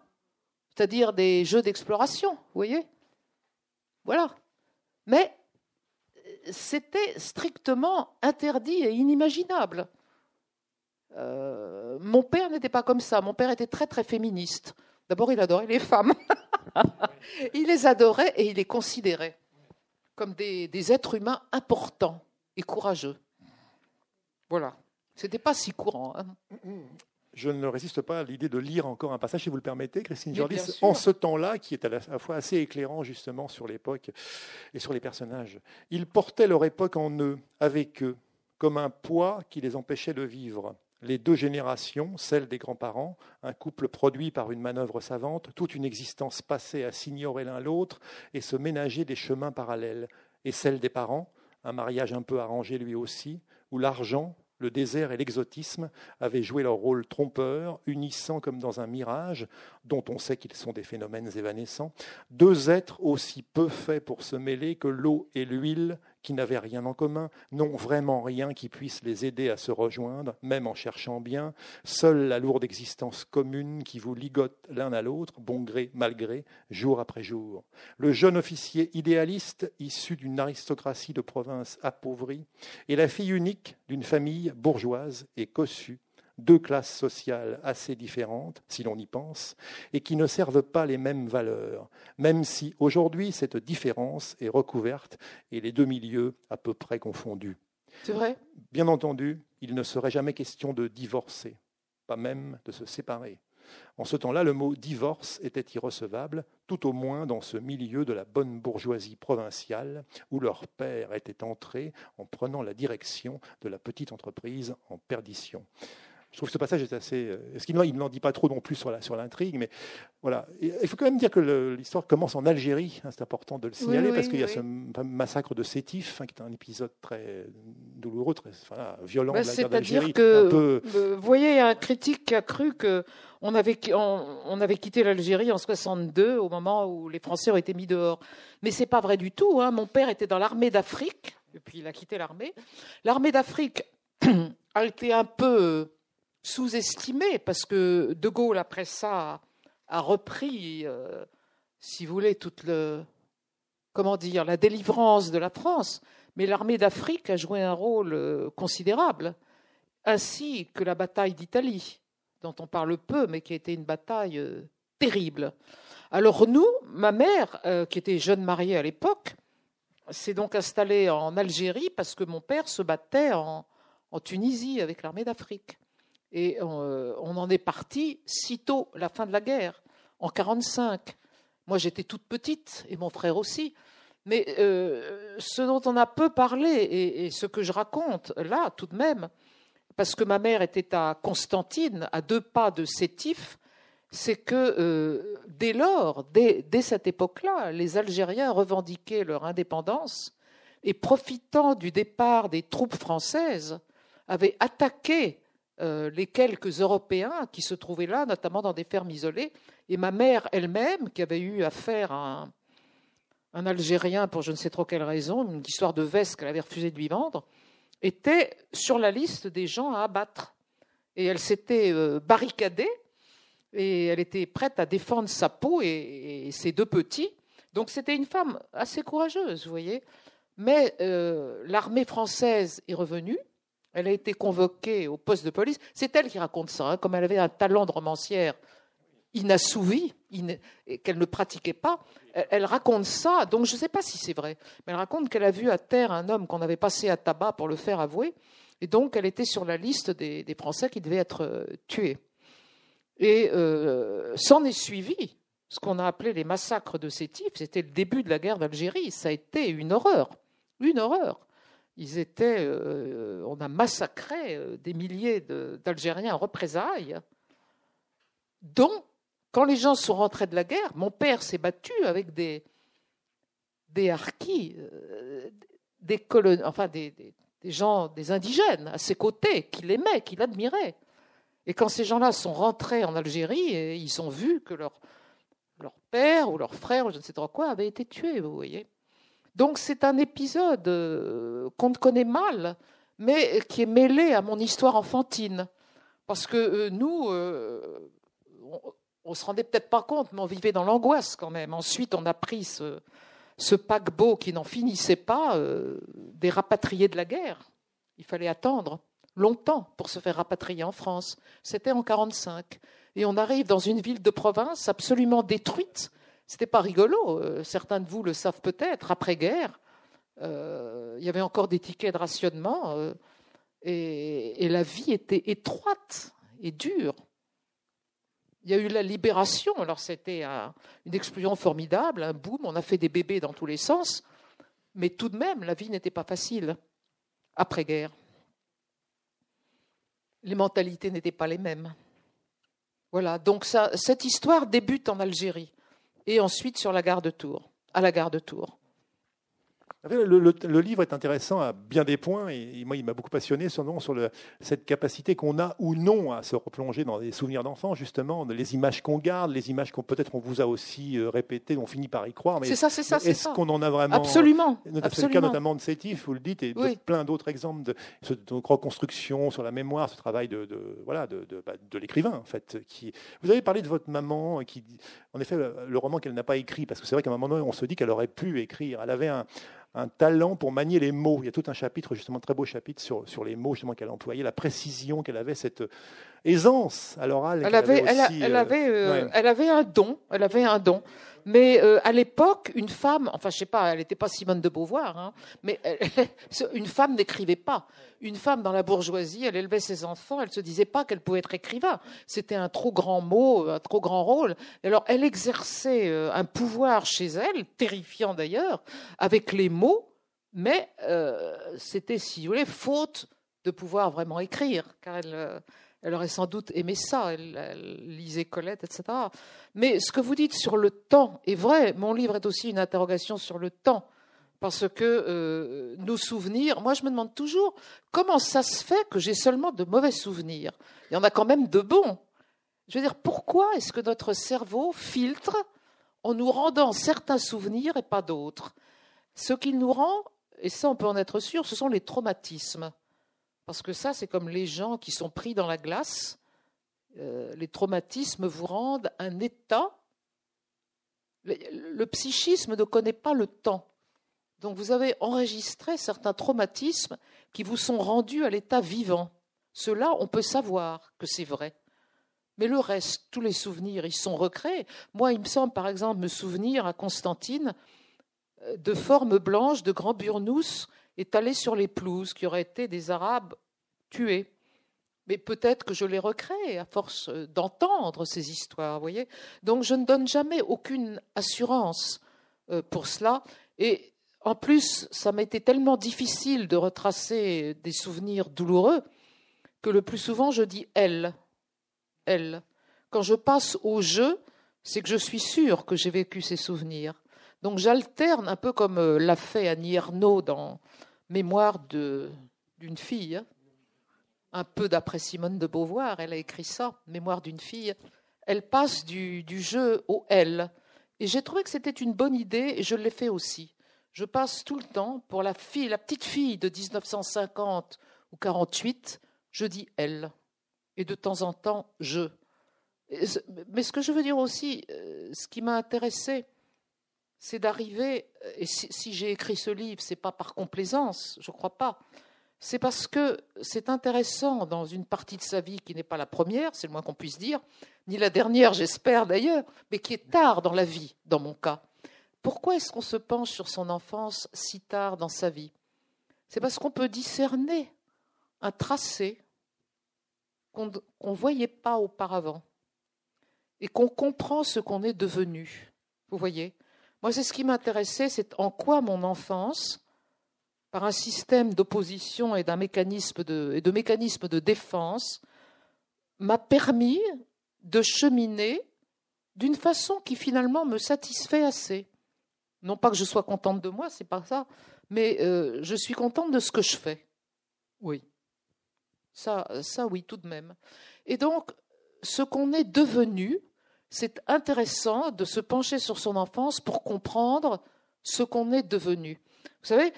c'est-à-dire des jeux d'exploration, vous voyez Voilà. Mais c'était strictement interdit et inimaginable. Euh, mon père n'était pas comme ça. Mon père était très très féministe. D'abord, il adorait les femmes. il les adorait et il les considérait comme des êtres humains importants et courageux. Voilà. C'était pas si courant. Hein. Je ne résiste pas à l'idée de lire encore un passage, si vous le permettez, Christine Jordi, en ce temps-là, qui est à la fois assez éclairant justement sur l'époque et sur les personnages. Ils portaient leur époque en eux, avec eux, comme un poids qui les empêchait de vivre. Les deux générations, celle des grands-parents, un couple produit par une manœuvre savante, toute une existence passée à s'ignorer l'un l'autre et se ménager des chemins parallèles, et celle des parents, un mariage un peu arrangé lui aussi, où l'argent, le désert et l'exotisme avaient joué leur rôle trompeur, unissant comme dans un mirage, dont on sait qu'ils sont des phénomènes évanescents, deux êtres aussi peu faits pour se mêler que l'eau et l'huile, qui n'avaient rien en commun, n'ont vraiment rien qui puisse les aider à se rejoindre, même en cherchant bien, seule la lourde existence commune qui vous ligote l'un à l'autre, bon gré, mal gré, jour après jour. Le jeune officier idéaliste, issu d'une aristocratie de province appauvrie, et la fille unique d'une famille bourgeoise et cossue, deux classes sociales assez différentes, si l'on y pense, et qui ne servent pas les mêmes valeurs, même si aujourd'hui cette différence est recouverte et les deux milieux à peu près confondus. C'est vrai? Bien entendu, il ne serait jamais question de divorcer, pas même de se séparer. En ce temps-là, le mot divorce était irrecevable, tout au moins dans ce milieu de la bonne bourgeoisie provinciale où leur père était entré en prenant la direction de la petite entreprise en perdition. Je trouve que ce passage est assez. Euh, est-ce qu'il n'en dit pas trop non plus sur la sur l'intrigue, mais voilà. il faut quand même dire que l'histoire commence en Algérie. Hein, c'est important de le signaler parce qu'il y a ce massacre de Sétif, hein, qui est un épisode très douloureux, très violent bah, de la guerre d'Algérie. que peu... Euh, vous voyez, un critique qui a cru que on avait, on, avait quitté l'Algérie en 62 au moment où les Français ont été mis dehors. Mais c'est pas vrai du tout. Hein. Mon père était dans l'armée d'Afrique, et puis il a quitté l'armée. L'armée d'Afrique a été un peu sous-estimé parce que De Gaulle, après ça, a repris, euh, si vous voulez, toute le, comment dire, la délivrance de la France. Mais l'armée d'Afrique a joué un rôle euh, considérable, ainsi que la bataille d'Italie, dont on parle peu, mais qui a été une bataille euh, terrible. Alors nous, ma mère, qui était jeune mariée à l'époque, s'est donc installée en Algérie parce que mon père se battait en Tunisie avec l'armée d'Afrique. Et euh, on, en est parti sitôt la fin de la guerre, en 1945. Moi, j'étais toute petite, et mon frère aussi. Mais euh, ce dont on a peu parlé, et, ce que je raconte là, tout de même, parce que ma mère était à Constantine, à deux pas de Sétif, c'est que euh, dès lors, dès, dès cette époque-là, les Algériens revendiquaient leur indépendance et profitant du départ des troupes françaises, avaient attaqué euh, les quelques Européens qui se trouvaient là, notamment dans des fermes isolées. Et ma mère elle-même, qui avait eu affaire à un, Algérien pour je ne sais trop quelle raison, une histoire de veste qu'elle avait refusé de lui vendre, était sur la liste des gens à abattre. Et elle s'était euh, barricadée et elle était prête à défendre sa peau et, ses deux petits. Donc c'était une femme assez courageuse, vous voyez. Mais euh, l'armée française est revenue elle a été convoquée au poste de police. C'est elle qui raconte ça, hein, comme elle avait un talent de romancière inassouvi, qu'elle ne pratiquait pas. Elle, raconte ça, donc je ne sais pas si c'est vrai, mais elle raconte qu'elle a vu à terre un homme qu'on avait passé à tabac pour le faire avouer, et donc elle était sur la liste des, Français qui devaient être euh, tués. Et euh, s'en est suivi ce qu'on a appelé les massacres de Sétif, c'était le début de la guerre d'Algérie, ça a été une horreur, une horreur. Ils étaient, euh, on a massacré euh, des milliers d'Algériens en représailles, dont, quand les gens sont rentrés de la guerre, mon père s'est battu avec des, des harkis, euh, des, enfin des, des, gens, des indigènes à ses côtés, qu'il aimait, qu'il admirait. Et quand ces gens-là sont rentrés en Algérie, ils ont vu que leur, leur père ou leur frère, ou je ne sais trop quoi, avait été tué, vous voyez. Donc c'est un épisode euh, qu'on ne connaît mal, mais qui est mêlé à mon histoire enfantine. Parce que euh, nous, euh, on ne se rendait peut-être pas compte, mais on vivait dans l'angoisse quand même. Ensuite, on a pris ce, paquebot qui n'en finissait pas, des rapatriés de la guerre. Il fallait attendre longtemps pour se faire rapatrier en France. C'était en 1945. Et on arrive dans une ville de province absolument détruite, c'était pas rigolo. Euh, certains de vous le savent peut-être. Après-guerre, euh, il y avait encore des tickets de rationnement euh, et, la vie était étroite et dure. Il y a eu la libération, alors c'était une explosion formidable, un boom, on a fait des bébés dans tous les sens, mais tout de même, la vie n'était pas facile après-guerre. Les mentalités n'étaient pas les mêmes. Voilà, donc cette histoire débute en Algérie et ensuite sur la gare de Tours, à la gare de Tours. Le, livre est intéressant à bien des points et, moi il m'a beaucoup passionné sur, sur le, cette capacité qu'on a ou non à se replonger dans des souvenirs d'enfants justement, les images qu'on garde, les images qu'on peut-être on vous a aussi euh, répétées, on finit par y croire. Mais c'est ça, c'est ça. Est-ce qu'on en a vraiment Absolument. C'est le cas notamment de Sétif, vous le dites, et de plein d'autres exemples de, de, reconstruction sur la mémoire, ce travail de, voilà de, bah, de l'écrivain en fait. Qui, vous avez parlé de votre maman qui, en effet, le roman qu'elle n'a pas écrit parce que c'est vrai qu'à un moment donné on se dit qu'elle aurait pu écrire. Elle avait un un talent pour manier les mots. Il y a tout un chapitre, justement, très beau chapitre sur, sur les mots justement qu'elle employait, la précision qu'elle avait, cette aisance à l'oral. Elle, avait, elle, avait, euh, euh, elle avait un don. Elle avait un don. Mais euh, à l'époque, une femme, enfin je sais pas, elle n'était pas Simone de Beauvoir, hein, mais une femme n'écrivait pas. Une femme dans la bourgeoisie, elle élevait ses enfants, elle se disait pas qu'elle pouvait être écrivain. C'était un trop grand mot, un trop grand rôle. alors elle exerçait euh, un pouvoir chez elle, terrifiant d'ailleurs, avec les mots, mais euh, c'était, si vous voulez, faute de pouvoir vraiment écrire, car elle elle aurait sans doute aimé ça, elle, lisait Colette, etc. Mais ce que vous dites sur le temps est vrai. Mon livre est aussi une interrogation sur le temps. Parce que euh, nos souvenirs, moi je me demande toujours comment ça se fait que j'ai seulement de mauvais souvenirs. Il y en a quand même de bons. Je veux dire, pourquoi est-ce que notre cerveau filtre en nous rendant certains souvenirs et pas d'autres? Ce qu'il nous rend, et ça on peut en être sûr, ce sont les traumatismes. Parce que ça, c'est comme les gens qui sont pris dans la glace. Euh, les traumatismes vous rendent un état. Le, psychisme ne connaît pas le temps. Donc vous avez enregistré certains traumatismes qui vous sont rendus à l'état vivant. Cela, on peut savoir que c'est vrai. Mais le reste, tous les souvenirs, ils sont recréés. Moi, il me semble, par exemple, me souvenir à Constantine euh, de formes blanches de grands burnous étalés sur les pelouses, qui auraient été des Arabes tués. Mais peut-être que je les recrée à force euh, d'entendre ces histoires, voyez. Donc je ne donne jamais aucune assurance euh, pour cela. Et en plus, ça été tellement difficile de retracer des souvenirs douloureux que le plus souvent je dis elle. Elle. Quand je passe au jeu, c'est que je suis sûre que j'ai vécu ces souvenirs. Donc j'alterne un peu comme euh, l'a fait Annie Ernaux dans Mémoire d'une fille. Un peu d'après Simone de Beauvoir, elle a écrit ça, Mémoire d'une fille. Elle passe du, jeu au elle. Et j'ai trouvé que c'était une bonne idée et je l'ai fait aussi. Je passe tout le temps, pour la fille, la petite fille de 1950 ou 48, je dis elle. Et de temps en temps, je. Mais ce que je veux dire aussi, euh, ce qui m'a intéressé, c'est d'arriver, et si, j'ai écrit ce livre, c'est pas par complaisance, je crois pas, c'est parce que c'est intéressant dans une partie de sa vie qui n'est pas la première, c'est le moins qu'on puisse dire, ni la dernière, j'espère d'ailleurs, mais qui est tard dans la vie, dans mon cas. Pourquoi est-ce qu'on se penche sur son enfance si tard dans sa vie? C'est parce qu'on peut discerner un tracé qu'on ne voyait pas auparavant et qu'on comprend ce qu'on est devenu. Vous voyez? Moi, c'est ce qui m'intéressait, c'est en quoi mon enfance par un système d'opposition et d'un mécanisme de, et de mécanismes de défense, m'a permis de cheminer d'une façon qui finalement me satisfait assez. Non pas que je sois contente de moi, c'est pas ça, mais euh, je suis contente de ce que je fais. Oui. Ça, ça oui, tout de même. Et donc, ce qu'on est devenu, c'est intéressant de se pencher sur son enfance pour comprendre ce qu'on est devenu. Vous savez,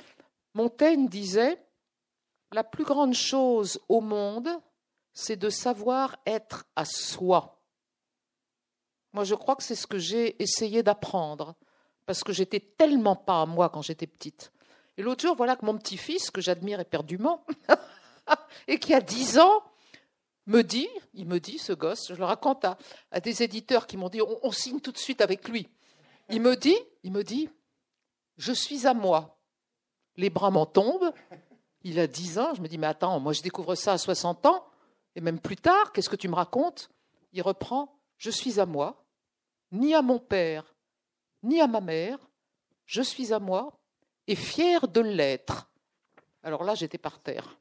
Montaigne disait La plus grande chose au monde, c'est de savoir être à soi. Moi, je crois que c'est ce que j'ai essayé d'apprendre, parce que j'étais tellement pas à moi quand j'étais petite. Et l'autre jour, voilà que mon petit-fils, que j'admire éperdument, et qui a 10 ans, me dit, il me dit, ce gosse, je le raconte à, des éditeurs qui m'ont dit, on, signe tout de suite avec lui. Il me dit, il me dit, je suis à moi. Les bras m'en tombent. Il a 10 ans. Je me dis, mais attends, moi je découvre ça à 60 ans, et même plus tard, qu'est-ce que tu me racontes? Il reprend, je suis à moi, ni à mon père, ni à ma mère, je suis à moi, et fier de l'être. Alors là, j'étais par terre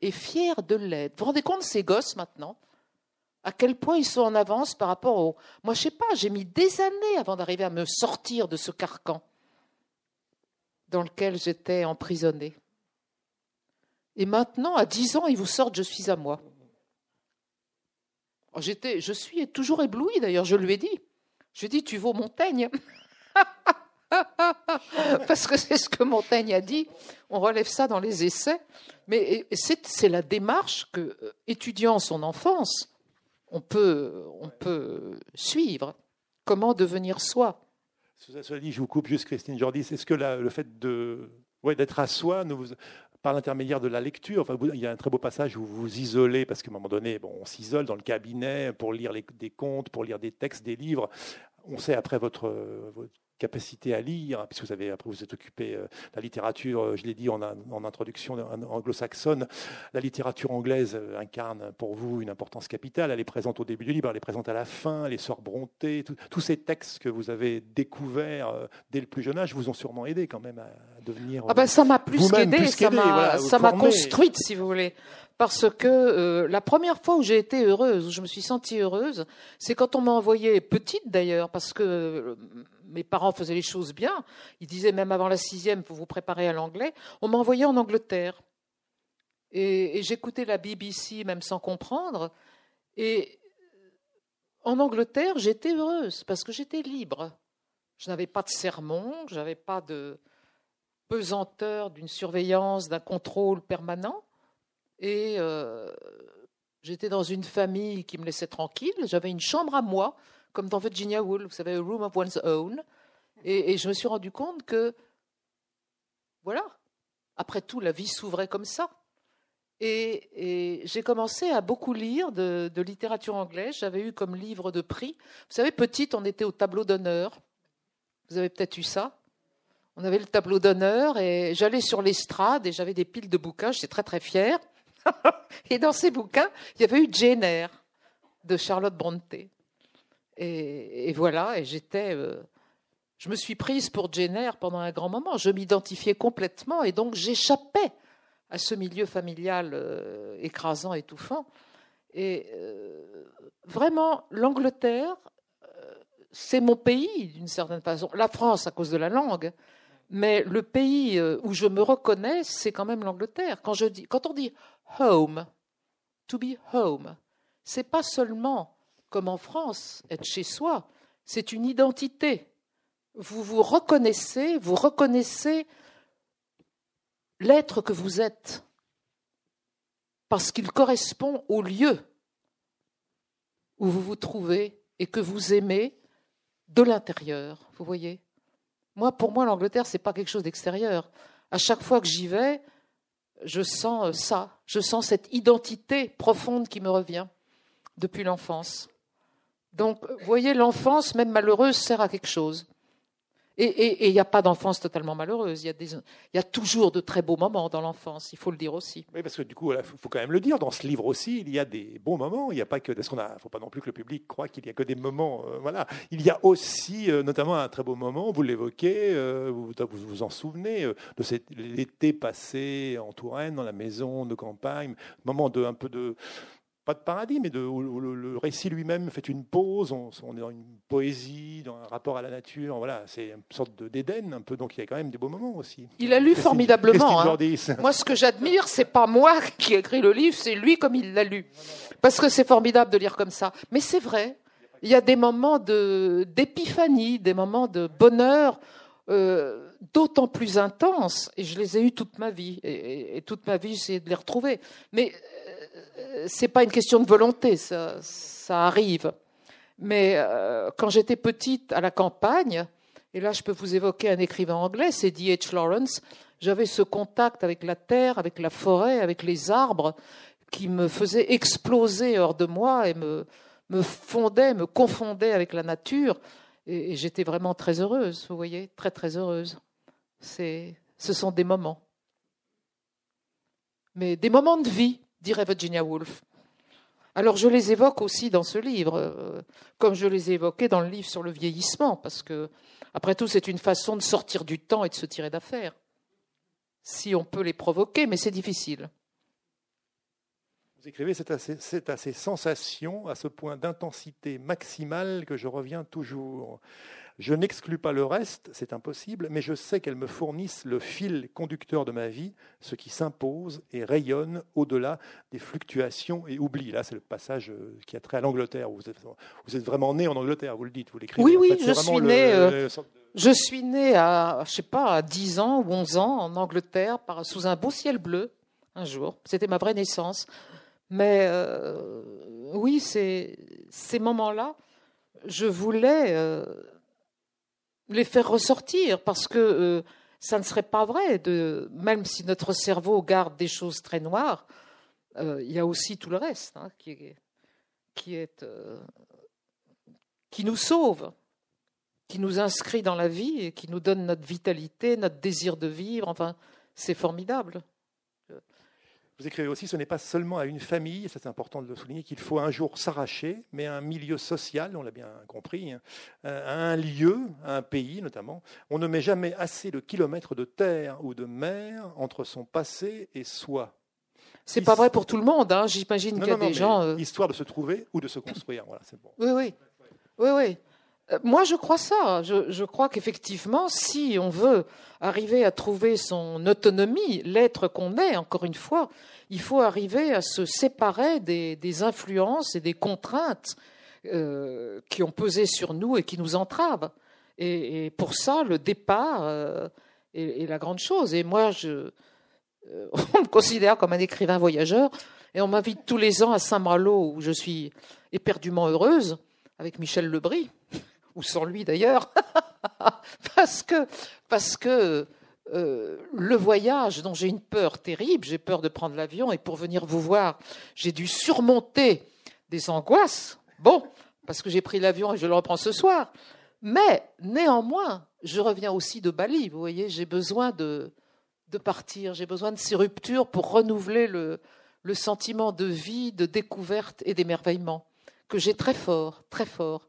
et fier de l'être. Vous vous rendez compte, ces gosses maintenant à quel point ils sont en avance par rapport au. Moi, je sais pas, j'ai mis des années avant d'arriver à me sortir de ce carcan dans lequel j'étais emprisonnée. Et maintenant, à 10 ans, ils vous sortent Je suis à moi. J'étais, je suis toujours éblouie d'ailleurs, je lui ai dit. Je lui ai dit Tu vaux Montaigne Parce que c'est ce que Montaigne a dit. On relève ça dans les essais. Mais c'est la démarche que, euh, étudiant son enfance, on peut, suivre. Comment devenir soi? Cela dit, je vous coupe juste, Christine Jordi. Est-ce que le fait de, ouais, d'être à soi, par l'intermédiaire de la lecture, enfin, il y a un très beau passage où vous vous isolez, parce qu'à un moment donné, bon, on s'isole dans le cabinet pour lire des contes, pour lire des textes, des livres. On sait après votre capacité à lire, puisque vous avez après vous êtes occupé de euh, la littérature, euh, je l'ai dit en, en introduction anglo-saxonne, la littérature anglaise euh, incarne pour vous une importance capitale. Elle est présente au début du livre, elle est présente à la fin. Les Sœurs Brontë, tous ces textes que vous avez découverts dès le plus jeune âge vous ont sûrement aidé quand même à devenir. Ah ben ça m'a plus qu'aidé, ça m'a construite si vous voulez parce que la première fois où j'ai été heureuse, où je me suis sentie heureuse, c'est quand on m'a envoyé petite d'ailleurs, parce que mes parents faisaient les choses bien. Ils disaient même avant la sixième, pour vous préparer à l'anglais. On m'a envoyé en Angleterre. Et, j'écoutais la BBC même sans comprendre. Et en Angleterre, j'étais heureuse parce que j'étais libre. Je n'avais pas de sermon, je n'avais pas de pesanteur d'une surveillance, d'un contrôle permanent. Et euh, j'étais dans une famille qui me laissait tranquille. J'avais une chambre à moi comme dans Virginia Woolf, vous savez, A Room of One's Own. Et, je me suis rendu compte que, voilà, après tout, la vie s'ouvrait comme ça. Et, j'ai commencé à beaucoup lire de, littérature anglaise. J'avais eu comme livre de prix. Vous savez, petite, on était au tableau d'honneur. Vous avez peut-être eu ça. On avait le tableau d'honneur et j'allais sur l'estrade et j'avais des piles de bouquins. J'étais très très fière. et dans ces bouquins, il y avait eu Jane Eyre de Charlotte Brontë. Et, voilà, et j'étais. Euh, je me suis prise pour Jenner pendant un grand moment. Je m'identifiais complètement et donc j'échappais à ce milieu familial euh, écrasant, étouffant. Et euh, vraiment, l'Angleterre, c'est mon pays d'une certaine façon. La France à cause de la langue, mais le pays où je me reconnais, c'est quand même l'Angleterre. Quand, quand on dit home, to be home, c'est pas seulement comme en France, être chez soi, c'est une identité. Vous vous reconnaissez, vous reconnaissez l'être que vous êtes, parce qu'il correspond au lieu où vous vous trouvez et que vous aimez de l'intérieur. Vous voyez Moi, pour moi, l'Angleterre, c'est pas quelque chose d'extérieur. À chaque fois que j'y vais, je sens ça, je sens cette identité profonde qui me revient depuis l'enfance. Donc, vous voyez, l'enfance, même malheureuse, sert à quelque chose. Et il n'y a pas d'enfance totalement malheureuse. Il y, y, a toujours de très beaux moments dans l'enfance, il faut le dire aussi. Oui, parce que du coup, il faut quand même le dire, dans ce livre aussi, il y a des bons moments. Il a pas ne faut pas non plus que le public croit qu'il n'y a que des moments. Euh, voilà. Il y a aussi, euh, notamment, un très beau moment, vous l'évoquez, euh, vous, vous, en souvenez, de l'été passé en Touraine, dans la maison de campagne, moment de un peu de pas de paradis, mais de, le, récit lui-même fait une pause, on, est dans une poésie, dans un rapport à la nature, voilà, c'est une sorte d'Éden un peu, donc il y a quand même des beaux moments aussi. Il a lu formidablement. Hein. Moi, ce que j'admire, c'est pas moi qui ai écrit le livre, c'est lui comme il l'a lu, parce que c'est formidable de lire comme ça. Mais c'est vrai, il y a des moments d'épiphanie, des moments de bonheur. Euh, d'autant plus intenses, et je les ai eus toute ma vie, et, et toute ma vie j'ai essayé de les retrouver. Mais c'est pas une question de volonté, ça, arrive. Mais euh, quand j'étais petite à la campagne, et là je peux vous évoquer un écrivain anglais, c'est D.H. Lawrence, j'avais ce contact avec la terre, avec la forêt, avec les arbres, qui me faisait exploser hors de moi et me, me fondait, me confondait avec la nature. Et, j'étais vraiment très heureuse, vous voyez, très très heureuse. Ce sont des moments. Mais des moments de vie, dirait Virginia Woolf. Alors je les évoque aussi dans ce livre, euh, comme je les ai évoqués dans le livre sur le vieillissement, parce que, après tout, c'est une façon de sortir du temps et de se tirer d'affaire. Si on peut les provoquer, mais c'est difficile. Vous écrivez, c'est à, ces sensations, à ce point d'intensité maximale que je reviens toujours. Je n'exclus pas le reste, c'est impossible, mais je sais qu'elles me fournissent le fil conducteur de ma vie, ce qui s'impose et rayonne au-delà des fluctuations et oublie. Là, c'est le passage euh, qui a trait à l'Angleterre. Vous êtes, vous êtes vraiment né en Angleterre, vous le dites, vous l'écrivez. Oui, oui, je, suis né, euh, je suis né à, je sais pas, à 10 ans ou 11 ans en Angleterre par, sous un beau ciel bleu un jour. C'était ma vraie naissance. Mais euh, oui, ces moments-là, je voulais les faire ressortir parce que euh, ça ne serait pas vrai. Même si notre cerveau garde des choses très noires, euh, il y a aussi tout le reste hein, qui, euh, qui nous sauve, qui nous inscrit dans la vie et qui nous donne notre vitalité, notre désir de vivre. Enfin, c'est formidable. Vous écrivez aussi, ce n'est pas seulement à une famille, c'est important de le souligner, qu'il faut un jour s'arracher, mais à un milieu social, on l'a bien compris, hein, à un lieu, à un pays notamment. On ne met jamais assez de kilomètres de terre ou de mer entre son passé et soi. C'est pas vrai pour tout le monde, hein. j'imagine qu'il y a des gens. Euh, histoire de se trouver ou de se construire, voilà, c'est bon. Oui, oui. Oui, oui. Euh, moi, je crois ça. Je, crois qu'effectivement, si on veut arriver à trouver son autonomie, l'être qu'on est, encore une fois, il faut arriver à se séparer des, influences et des contraintes euh, qui ont pesé sur nous et qui nous entravent. Et, pour ça, le départ euh, est, la grande chose. Et moi, je, on me considère comme un écrivain voyageur, et on m'invite tous les ans à Saint-Malo, où je suis éperdument heureuse, avec Michel Lebris ou sans lui d'ailleurs, parce que, parce que euh, le voyage dont j'ai une peur terrible, j'ai peur de prendre l'avion et pour venir vous voir, j'ai dû surmonter des angoisses. Bon, parce que j'ai pris l'avion et je le reprends ce soir. Mais néanmoins, je reviens aussi de Bali. Vous voyez, j'ai besoin de, de partir, j'ai besoin de ces ruptures pour renouveler le, le sentiment de vie, de découverte et d'émerveillement que j'ai très fort, très fort.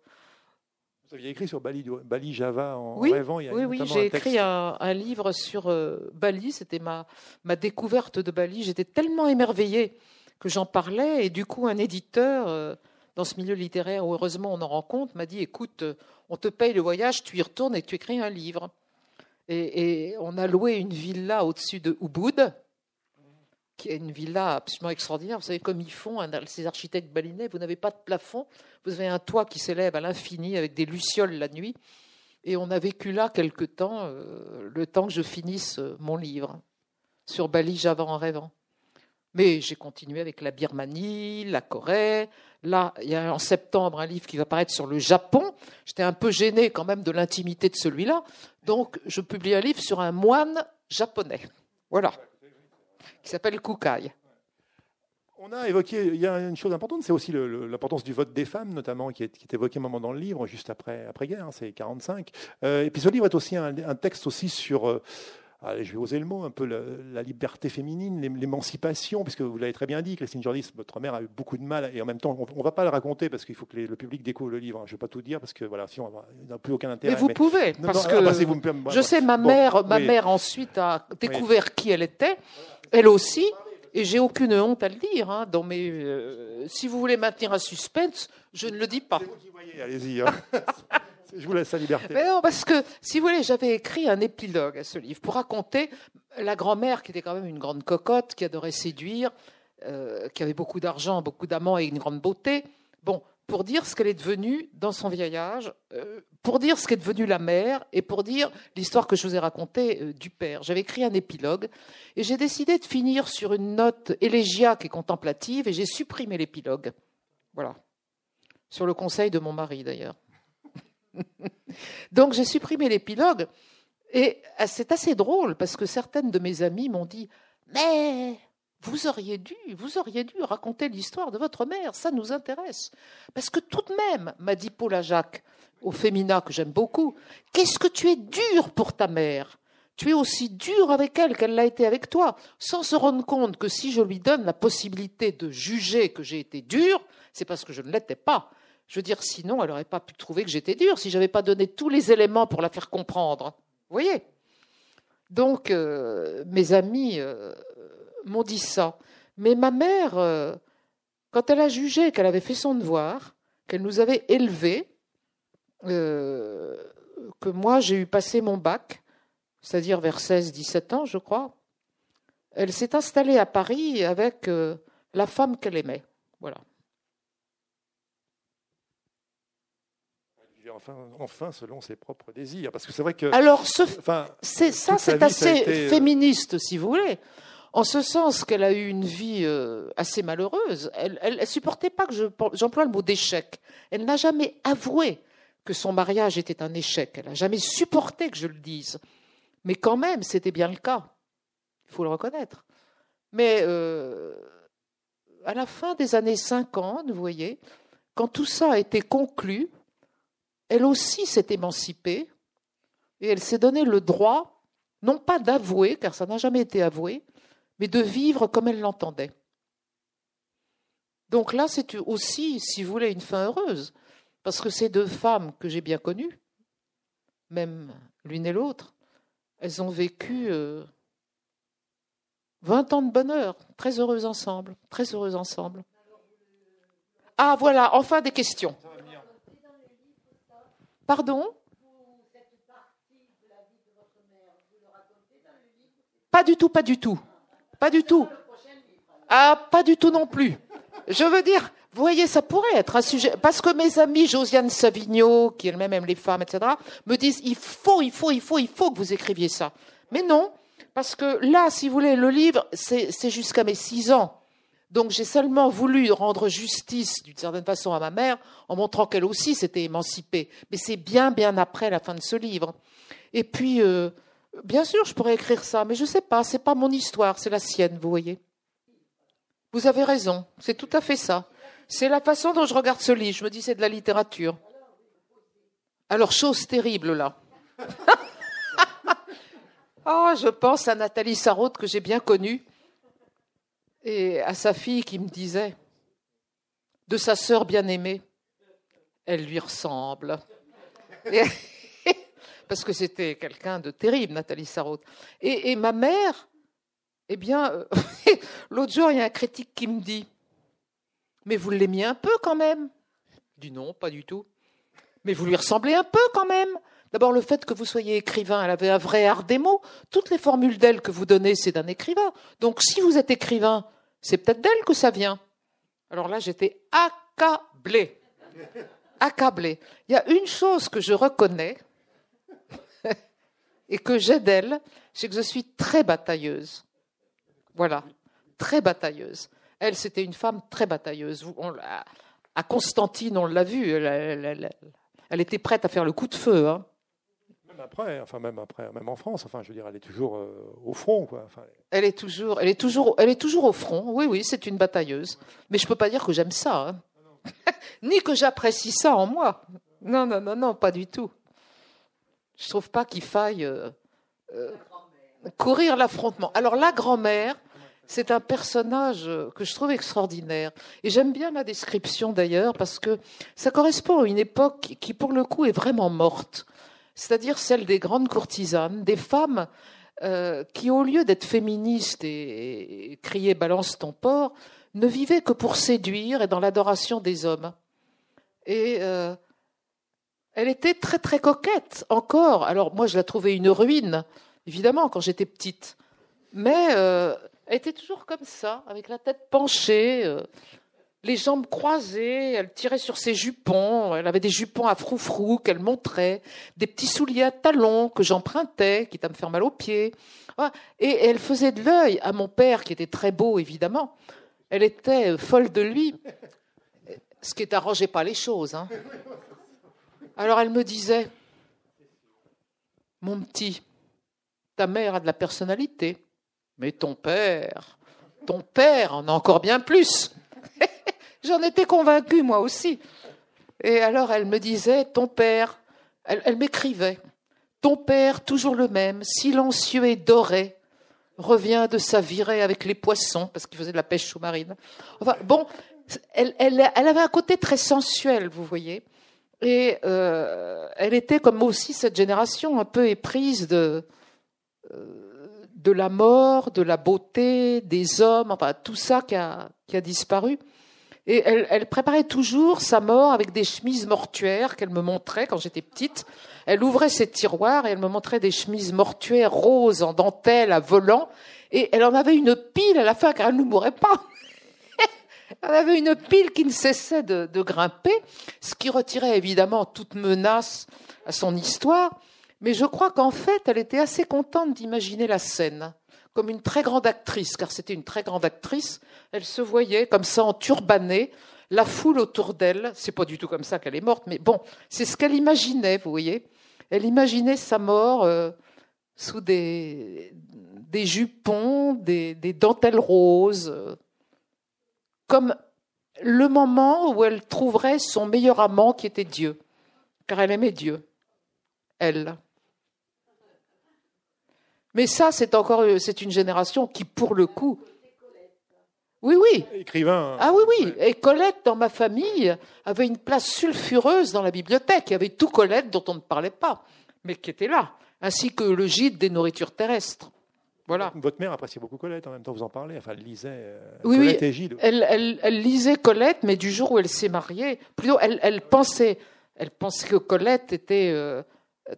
Vous aviez écrit sur Bali, Bali Java en oui, rêvant. Il y a oui, oui, j'ai écrit un, livre sur euh, Bali. C'était ma, ma découverte de Bali. J'étais tellement émerveillée que j'en parlais. Et du coup, un éditeur euh, dans ce milieu littéraire, où heureusement on en rencontre, m'a dit écoute, euh, on te paye le voyage, tu y retournes et tu écris un livre. Et, et on a loué une villa au-dessus de Ubud qui est une villa absolument extraordinaire. Vous savez, comme ils font, ces architectes balinais, vous n'avez pas de plafond, vous avez un toit qui s'élève à l'infini avec des lucioles la nuit. Et on a vécu là quelque temps, euh, le temps que je finisse euh, mon livre sur Bali, Java en rêvant. Mais j'ai continué avec la Birmanie, la Corée. Là, il y a en septembre un livre qui va paraître sur le Japon. J'étais un peu gênée quand même de l'intimité de celui-là. Donc, je publie un livre sur un moine japonais. Voilà qui s'appelle Kukai. On a évoqué, il y a une chose importante, c'est aussi l'importance du vote des femmes, notamment, qui est, qui est, évoqué un moment dans le livre, juste après, après guerre, hein, c'est 45. Euh, et puis ce livre est aussi un, texte aussi sur, euh, allez, je vais oser le mot, un peu la, liberté féminine, l'émancipation, puisque vous l'avez très bien dit, Christine Jordis, votre mère a eu beaucoup de mal, et en même temps, on ne va pas le raconter parce qu'il faut que le public découvre le livre. Je ne vais pas tout dire parce que voilà, sinon, il n'a plus aucun intérêt. Mais vous pouvez, parce que ah, bah, je sais, ma mère, ma mère ensuite a découvert qui elle était, elle aussi. Et j'ai aucune honte à le dire. Hein, dans mes, euh, si vous voulez maintenir un suspense, je ne le dis pas. C'est vous qui voyez, allez-y. Hein. je vous laisse la liberté. Non, parce que, si vous voulez, j'avais écrit un épilogue à ce livre pour raconter la grand-mère, qui était quand même une grande cocotte, qui adorait séduire, euh, qui avait beaucoup d'argent, beaucoup d'amants et une grande beauté. Bon, pour dire ce qu'elle est devenue dans son vieil âge, euh, pour dire ce qu'est devenue la mère et pour dire l'histoire que je vous ai racontée euh, du père. J'avais écrit un épilogue et j'ai décidé de finir sur une note élégiaque et contemplative et j'ai supprimé l'épilogue. Voilà. Sur le conseil de mon mari d'ailleurs. Donc j'ai supprimé l'épilogue et euh, c'est assez drôle parce que certaines de mes amies m'ont dit Mais vous auriez dû, vous auriez dû raconter l'histoire de votre mère, ça nous intéresse. Parce que tout de même, m'a dit Paula Jacques, au féminin que j'aime beaucoup, qu'est-ce que tu es dur pour ta mère? Tu es aussi dur avec elle qu'elle l'a été avec toi, sans se rendre compte que si je lui donne la possibilité de juger que j'ai été dur, c'est parce que je ne l'étais pas. Je veux dire, sinon, elle n'aurait pas pu trouver que j'étais dur si je n'avais pas donné tous les éléments pour la faire comprendre. Vous voyez? Donc, euh, mes amis euh, m'ont dit ça. Mais ma mère, euh, quand elle a jugé qu'elle avait fait son devoir, qu'elle nous avait élevés, que moi j'ai eu passé mon bac, c'est-à-dire vers 16-17 ans, je crois, elle s'est installée à Paris avec la femme qu'elle aimait. Voilà. Enfin, enfin, selon ses propres désirs. Parce que c'est vrai que. Alors, c'est ça, c'est assez féministe, si vous voulez en ce sens qu'elle a eu une vie euh, assez malheureuse. Elle ne supportait pas que j'emploie le mot d'échec. Elle n'a jamais avoué que son mariage était un échec. Elle n'a jamais supporté que je le dise. Mais quand même, c'était bien le cas. Il faut le reconnaître. Mais euh, à la fin des années 50, vous voyez, quand tout ça a été conclu, elle aussi s'est émancipée et elle s'est donné le droit, non pas d'avouer, car ça n'a jamais été avoué, mais de vivre comme elle l'entendait. Donc là, c'est aussi, si vous voulez, une fin heureuse, parce que ces deux femmes que j'ai bien connues, même l'une et l'autre, elles ont vécu 20 euh, ans de bonheur, très heureuses ensemble, très heureuses ensemble. Ah voilà, enfin des questions. Pardon Pas du tout, pas du tout. Pas du tout. Ah, pas du tout non plus. Je veux dire, vous voyez, ça pourrait être un sujet. Parce que mes amis, Josiane Savigno, qui elle-même aime les femmes, etc., me disent il faut, il faut, il faut, il faut que vous écriviez ça. Mais non, parce que là, si vous voulez, le livre, c'est jusqu'à mes six ans. Donc j'ai seulement voulu rendre justice, d'une certaine façon, à ma mère, en montrant qu'elle aussi s'était émancipée. Mais c'est bien, bien après la fin de ce livre. Et puis, euh, Bien sûr, je pourrais écrire ça, mais je ne sais pas, c'est pas mon histoire, c'est la sienne, vous voyez. Vous avez raison, c'est tout à fait ça. C'est la façon dont je regarde ce livre. Je me dis, c'est de la littérature. Alors, chose terrible là. oh, je pense à Nathalie Sarraute que j'ai bien connue et à sa fille qui me disait de sa sœur bien-aimée, elle lui ressemble parce que c'était quelqu'un de terrible, Nathalie Sarraute. Et, ma mère, eh bien, l'autre jour, il y a un critique qui me dit Mais vous l'aimiez un peu quand même? Je dis non, pas du tout. Mais vous lui ressemblez un peu quand même? D'abord, le fait que vous soyez écrivain, elle avait un vrai art des mots. Toutes les formules d'elle que vous donnez, c'est d'un écrivain. Donc, si vous êtes écrivain, c'est peut-être d'elle que ça vient. Alors là, j'étais accablée. Accablée. Il y a une chose que je reconnais, et que j'ai d'elle, c'est que je suis très batailleuse. Voilà, très batailleuse. Elle, c'était une femme très batailleuse. à Constantine, on l'a vu, elle, était prête à faire le coup de feu. Hein. Après, enfin même après, même en France, enfin je veux dire, elle est toujours euh, au front, quoi. elle est toujours, elle est toujours, elle est toujours au front. Oui, oui, c'est une batailleuse. Mais je peux pas dire que j'aime ça, hein. ni que j'apprécie ça en moi. Non, non, non, non, pas du tout. Je trouve pas qu'il faille euh, euh, courir l'affrontement. Alors la grand-mère, c'est un personnage que je trouve extraordinaire. Et j'aime bien la description d'ailleurs parce que ça correspond à une époque qui, pour le coup, est vraiment morte c'est-à-dire celle des grandes courtisanes, des femmes euh, qui, au lieu d'être féministes et, crier balance ton porc, ne vivaient que pour séduire et dans l'adoration des hommes. Et euh, elle était très très coquette encore. Alors moi je la trouvais une ruine, évidemment, quand j'étais petite. Mais euh, elle était toujours comme ça, avec la tête penchée, les jambes croisées, elle tirait sur ses jupons, elle avait des jupons à froufrou qu'elle montrait, des petits souliers à talons que j'empruntais, quitte à me faire mal aux pieds. Et elle faisait de l'œil à mon père, qui était très beau, évidemment. Elle était folle de lui, ce qui n'arrangeait pas les choses. Hein. Alors elle me disait, mon petit, ta mère a de la personnalité, mais ton père, ton père en a encore bien plus. J'en étais convaincue, moi aussi. Et alors elle me disait, ton père, elle, m'écrivait, ton père, toujours le même, silencieux et doré, revient de sa virée avec les poissons, parce qu'il faisait de la pêche sous-marine. Enfin, bon, elle, avait un côté très sensuel, vous voyez. Et euh, elle était, comme aussi cette génération, un peu éprise de, euh, de la mort, de la beauté, des hommes, enfin tout ça qui a disparu. Et elle, préparait toujours sa mort avec des chemises mortuaires qu'elle me montrait quand j'étais petite. Elle ouvrait ses tiroirs et elle me montrait des chemises mortuaires roses en dentelle à volant. Et elle en avait une pile à la fin car elle ne mourrait pas. elle avait une pile qui ne cessait de, de grimper, ce qui retirait évidemment toute menace à son histoire. Mais je crois qu'en fait, elle était assez contente d'imaginer la scène comme une très grande actrice, car c'était une très grande actrice. Elle se voyait comme ça en turbané, la foule autour d'elle. C'est pas du tout comme ça qu'elle est morte, mais bon, c'est ce qu'elle imaginait, vous voyez. Elle imaginait sa mort euh, sous des, jupons, des, des dentelles roses, euh, comme le moment où elle trouverait son meilleur amant qui était Dieu, car elle aimait Dieu, elle. Mais ça, c'est encore euh, c'est une génération qui, pour le coup, oui, oui. Écrivain. Ah oui, oui. Et Colette, dans ma famille, avait une place sulfureuse dans la bibliothèque. Il y avait tout Colette dont on ne parlait pas, mais qui était là, ainsi que le gîte des nourritures terrestres. Voilà. Votre mère appréciait beaucoup Colette, en même temps vous en parlez. Enfin, elle lisait euh, oui, Colette et Gide. Elle, elle, lisait Colette, mais du jour où elle s'est mariée, plutôt, elle, elle, pensait, elle pensait que Colette était euh,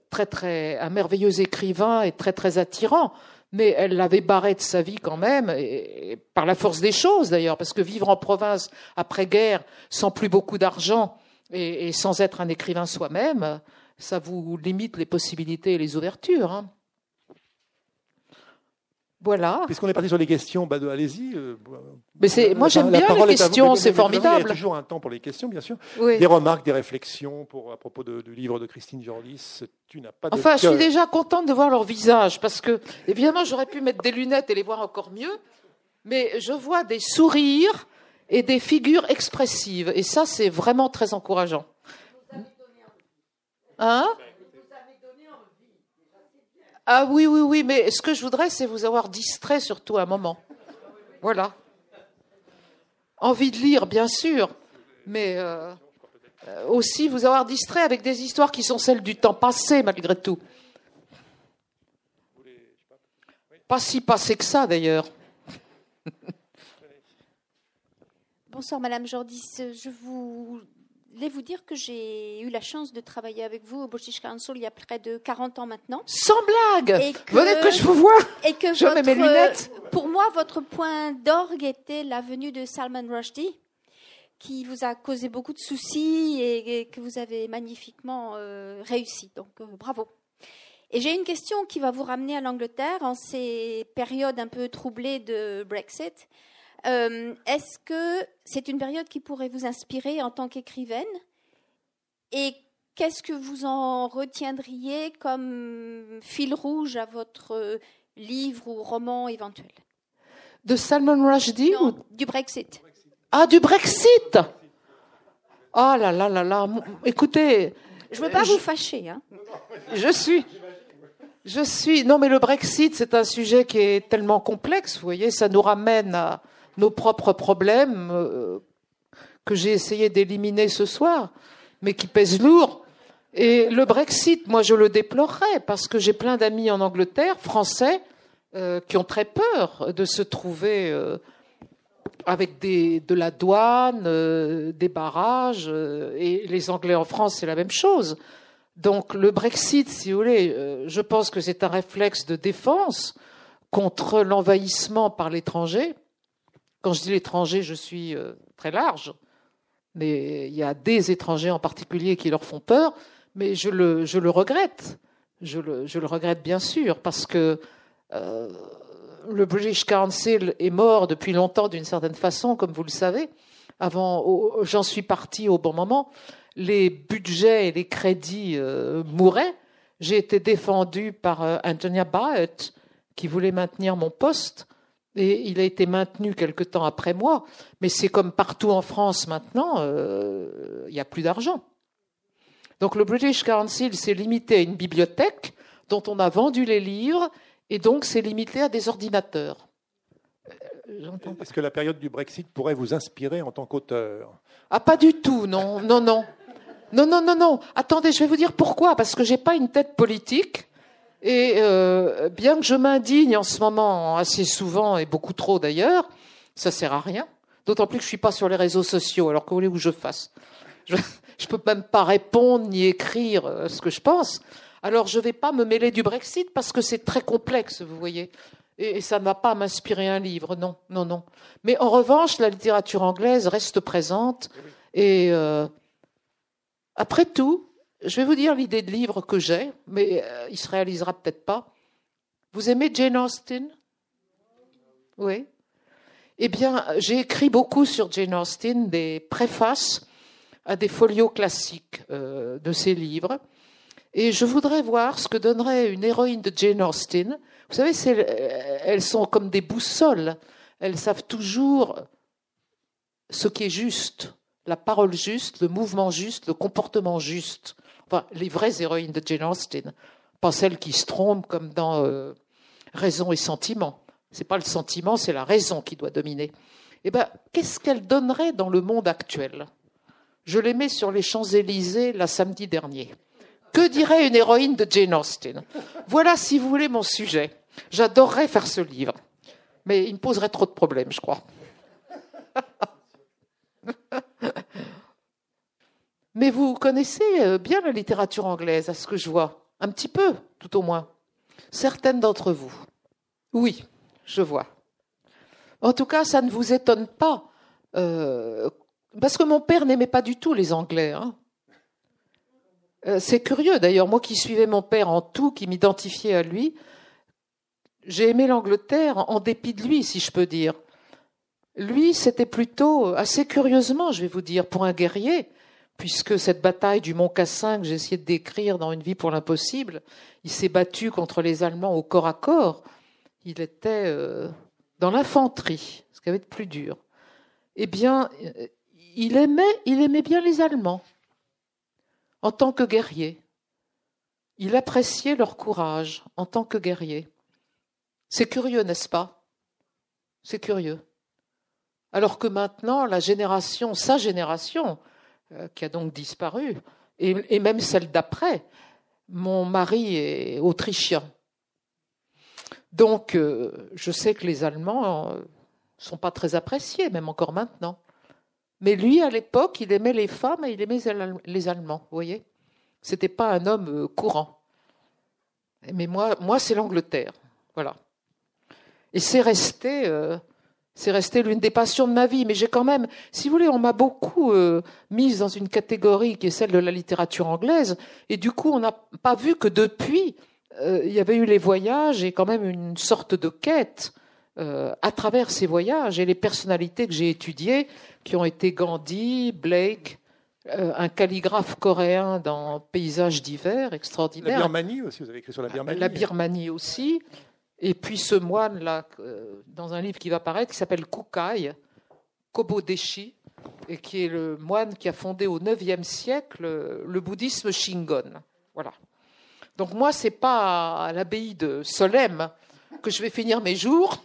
très très un merveilleux écrivain et très très attirant, mais elle l'avait barré de sa vie quand même, et, par la force des choses d'ailleurs, parce que vivre en province après guerre, sans plus beaucoup d'argent et, sans être un écrivain soi-même, ça vous limite les possibilités et les ouvertures. Hein. Voilà. Puisqu'on est parti sur les questions, bah, allez-y. Euh, Mais c'est, moi j'aime bien les questions, c'est formidable. Il y a toujours un temps pour les questions, bien sûr. Des remarques, des réflexions pour, à propos du livre de Christine Jordis. Tu n'as pas de Enfin, je suis déjà contente de voir leur visage parce que, évidemment, j'aurais pu mettre des lunettes et les voir encore mieux. Mais je vois des sourires et des figures expressives. Et ça, c'est vraiment très encourageant. Hein? Ah oui, oui, oui, mais ce que je voudrais, c'est vous avoir distrait surtout un moment. Voilà. Envie de lire, bien sûr, mais euh, euh, aussi vous avoir distrait avec des histoires qui sont celles du temps passé, malgré tout. Pas si passé que ça, d'ailleurs. Bonsoir, Madame Jordis. Je vous voulais vous dire que j'ai eu la chance de travailler avec vous au British Council il y a près de 40 ans maintenant. Sans blague que, Venez que je vous vois et que Je mets mes lunettes Pour moi, votre point d'orgue était la venue de Salman Rushdie, qui vous a causé beaucoup de soucis et, que vous avez magnifiquement euh, réussi. Donc, euh, bravo. Et j'ai une question qui va vous ramener à l'Angleterre en ces périodes un peu troublées de Brexit. Euh, est-ce que c'est une période qui pourrait vous inspirer en tant qu'écrivaine? Et qu'est-ce que vous en retiendriez comme fil rouge à votre livre ou roman éventuel? De Salman Rushdie ou du Brexit Ah, du Brexit Oh là là là là Écoutez. Je ne veux pas vous fâcher. Hein. Je suis. Je suis. Non, mais le Brexit, c'est un sujet qui est tellement complexe. Vous voyez, ça nous ramène à nos propres problèmes euh, que j'ai essayé d'éliminer ce soir, mais qui pèsent lourd. Et le Brexit, moi, je le déplorerais parce que j'ai plein d'amis en Angleterre, français, euh, qui ont très peur de se trouver euh, avec de la douane, des barrages, et les Anglais en France, c'est la même chose. Donc le Brexit, si vous voulez, je pense que c'est un réflexe de défense contre l'envahissement par l'étranger. Quand je dis l'étranger, je suis euh, très large, mais il y a des étrangers en particulier qui leur font peur, mais je le, regrette. Je le, regrette bien sûr, parce que euh, le British Council est mort depuis longtemps d'une certaine façon, comme vous le savez. Avant, j'en suis parti au bon moment les budgets et les crédits euh, mouraient, j'ai été défendu par Antonia Barrett, qui voulait maintenir mon poste, et il a été maintenu quelque temps après moi. Mais c'est comme partout en France maintenant, euh, il n'y a plus d'argent. Donc le British Council s'est limité à une bibliothèque dont on a vendu les livres, et donc c'est limité à des ordinateurs. Est-ce que la période du Brexit pourrait vous inspirer en tant qu'auteur? Ah, pas du tout, non, non, non. Non, non, non, non. Attendez, je vais vous dire pourquoi. Parce que j'ai pas une tête politique. Et euh, bien que je m'indigne en ce moment assez souvent et beaucoup trop d'ailleurs, ça sert à rien. D'autant plus que je suis pas sur les réseaux sociaux. Alors que voulez-vous que je fasse? Je, je peux même pas répondre ni écrire euh, ce que je pense. Alors je vais pas me mêler du Brexit parce que c'est très complexe, vous voyez. Et, ça ne va pas m'inspirer un livre, non, non, non. Mais en revanche, la littérature anglaise reste présente et euh, après tout, je vais vous dire l'idée de livre que j'ai, mais euh, il se réalisera peut-être pas. Vous aimez Jane Austen? Oui. Eh bien, j'ai écrit beaucoup sur Jane Austen, des préfaces à des folios classiques euh, de ses livres. Et je voudrais voir ce que donnerait une héroïne de Jane Austen. Vous savez, elles sont comme des boussoles. Elles savent toujours ce qui est juste la parole juste, le mouvement juste, le comportement juste. Les vraies héroïnes de Jane Austen, pas celles qui se trompent comme dans euh, Raison et sentiment. C'est pas le sentiment, c'est la raison qui doit dominer. Eh ben, qu'est-ce qu'elle donnerait dans le monde actuel? Je l'ai mis sur les Champs-Élysées la samedi dernier. Que dirait une héroïne de Jane Austen? Voilà, si vous voulez, mon sujet. J'adorerais faire ce livre, mais il me poserait trop de problèmes, je crois. Mais vous connaissez euh, bien la littérature anglaise, à ce que je vois. Un petit peu, tout au moins. Certaines d'entre vous. Oui, je vois. En tout cas, ça ne vous étonne pas. Euh, parce que mon père n'aimait pas du tout les Anglais. Hein. Euh, c'est curieux d'ailleurs, moi qui suivais mon père en tout, qui m'identifiais à lui, j'ai aimé l'Angleterre en dépit de lui, si je peux dire. Lui, c'était plutôt, assez curieusement, je vais vous dire, pour un guerrier, puisque cette bataille du Mont Cassin que j'ai essayé de décrire dans Une vie pour l'impossible, il s'est battu contre les Allemands au corps à corps. Il était euh, dans l'infanterie, ce qui avait de plus dur. Eh bien, euh, il aimait, il aimait bien les Allemands en tant que guerrier. Il appréciait leur courage en tant que guerrier. C'est curieux, n'est-ce pas? C'est curieux. Alors que maintenant, la génération, sa génération, qui a donc disparu, et, même celle d'après. Mon mari est autrichien. Donc, euh, je sais que les Allemands ne euh, sont pas très appréciés, même encore maintenant. Mais lui, à l'époque, il aimait les femmes et il aimait les Allemands, vous voyez C'était pas un homme courant. Mais moi, moi c'est l'Angleterre. Voilà. Et c'est resté c'est resté l'une des passions de ma vie, mais j'ai quand même, si vous voulez, on m'a beaucoup euh, mise dans une catégorie qui est celle de la littérature anglaise, et du coup, on n'a pas vu que depuis, euh, il y avait eu les voyages et quand même une sorte de quête euh, à travers ces voyages et les personnalités que j'ai étudiées, qui ont été Gandhi, Blake, euh, un calligraphe coréen dans Paysages d'hiver, extraordinaire. La Birmanie aussi, vous avez écrit sur la Birmanie. La Birmanie aussi. Et puis ce moine-là, euh, dans un livre qui va paraître, qui s'appelle Kukai, Kobodeshi, et qui est le moine qui a fondé au IXe siècle le bouddhisme Shingon. Voilà. Donc moi, c'est pas à l'abbaye de Solem que je vais finir mes jours,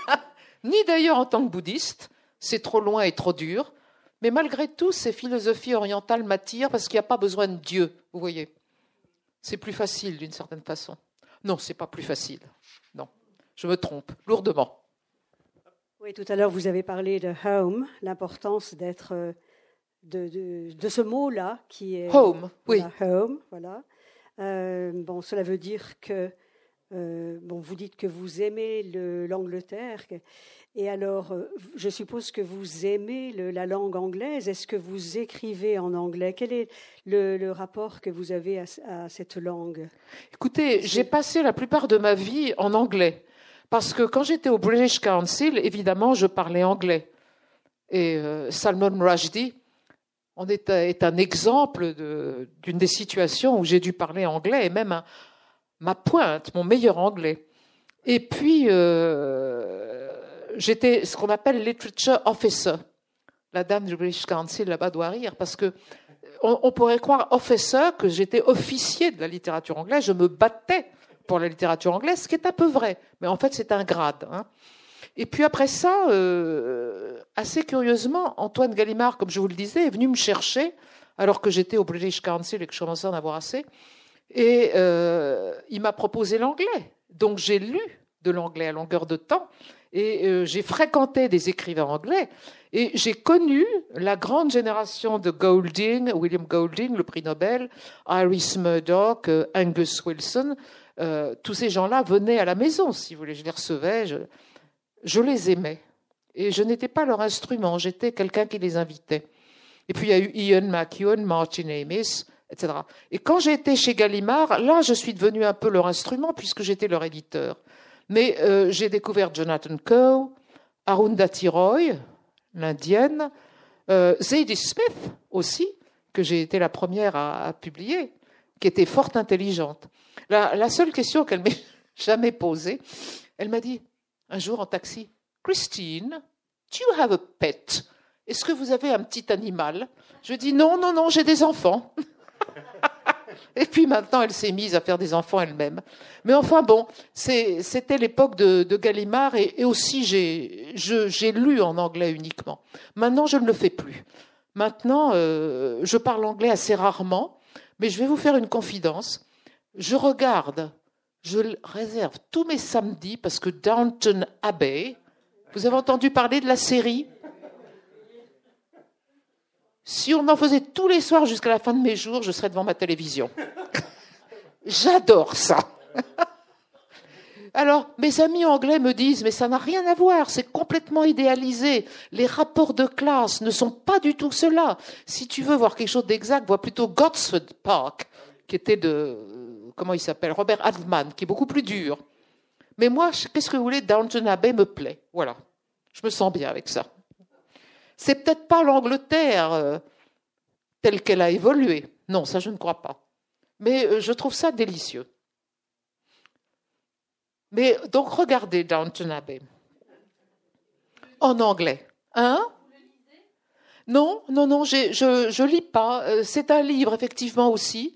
ni d'ailleurs en tant que bouddhiste, c'est trop loin et trop dur. Mais malgré tout, ces philosophies orientales m'attirent parce qu'il n'y a pas besoin de Dieu, vous voyez. C'est plus facile d'une certaine façon. Non, c'est pas plus facile. Je me trompe lourdement. Oui, tout à l'heure, vous avez parlé de home, l'importance d'être euh, de, de, ce mot-là qui est home. oui. Home, voilà. Euh, bon, cela veut dire que euh, bon, vous dites que vous aimez l'Angleterre. Et alors, je suppose que vous aimez la langue anglaise. Est-ce que vous écrivez en anglais? Quel est le, rapport que vous avez à, à cette langue? Écoutez, j'ai passé la plupart de ma vie en anglais. Parce que quand j'étais au British Council, évidemment, je parlais anglais. Et euh, Salman Rushdie on est, un exemple d'une des situations où j'ai dû parler anglais, et même ma pointe, mon meilleur anglais. Et puis, euh, j'étais ce qu'on appelle literature officer. La dame du British Council là-bas doit rire, parce que on, on pourrait croire officer que j'étais officier de la littérature anglaise, je me battais pour la littérature anglaise, ce qui est un peu vrai, mais en fait c'est un grade. Hein. Et puis après ça, euh, assez curieusement, Antoine Gallimard, comme je vous le disais, est venu me chercher alors que j'étais au British Council et que je commençais à en avoir assez. Et euh, il m'a proposé l'anglais. Donc j'ai lu de l'anglais à longueur de temps et euh, j'ai fréquenté des écrivains anglais et j'ai connu la grande génération de Golding, William Golding, le prix Nobel, Iris Murdoch, Angus Wilson, euh, tous ces gens-là venaient à la maison, si vous voulez. Je les recevais, je, les aimais. Et je n'étais pas leur instrument, j'étais quelqu'un qui les invitait. Et puis il y a eu Ian McEwan, Martin Amis, etc. Et quand j'ai été chez Gallimard, là, je suis devenu un peu leur instrument puisque j'étais leur éditeur. Mais euh, j'ai découvert Jonathan Coe, Arundhati Roy, l'indienne, euh, Zadie Smith aussi, que j'ai été la première à publier, qui était fort intelligente. La, seule question qu'elle m'ait jamais posée, elle m'a dit un jour en taxi, Christine, do you have a pet? Est-ce que vous avez un petit animal? Je dis non, non, non, j'ai des enfants. Et puis maintenant, elle s'est mise à faire des enfants elle-même. Mais enfin bon, c'était l'époque de, Gallimard et, aussi j'ai lu en anglais uniquement. Maintenant, je ne le fais plus. Maintenant, euh, je parle anglais assez rarement, mais je vais vous faire une confidence je regarde, je réserve tous mes samedis parce que Downton Abbey, vous avez entendu parler de la série? Si on en faisait tous les soirs jusqu'à la fin de mes jours, je serais devant ma télévision. J'adore ça. Alors, mes amis anglais me disent, mais ça n'a rien à voir, c'est complètement idéalisé. Les rapports de classe ne sont pas du tout cela. Si tu veux voir quelque chose d'exact, vois plutôt Gosford Park, qui était de, comment il s'appelle, Robert Altman, qui est beaucoup plus dur. Mais moi, qu'est-ce que vous voulez, Downton Abbey me plaît. Voilà. Je me sens bien avec ça. C'est peut-être pas l'Angleterre euh, telle qu'elle a évolué. Non, ça je ne crois pas. Mais euh, je trouve ça délicieux. Mais donc regardez Downton Abbey. En anglais. Hein? Non, non, non, je ne lis pas. Euh, c'est un livre, effectivement, aussi.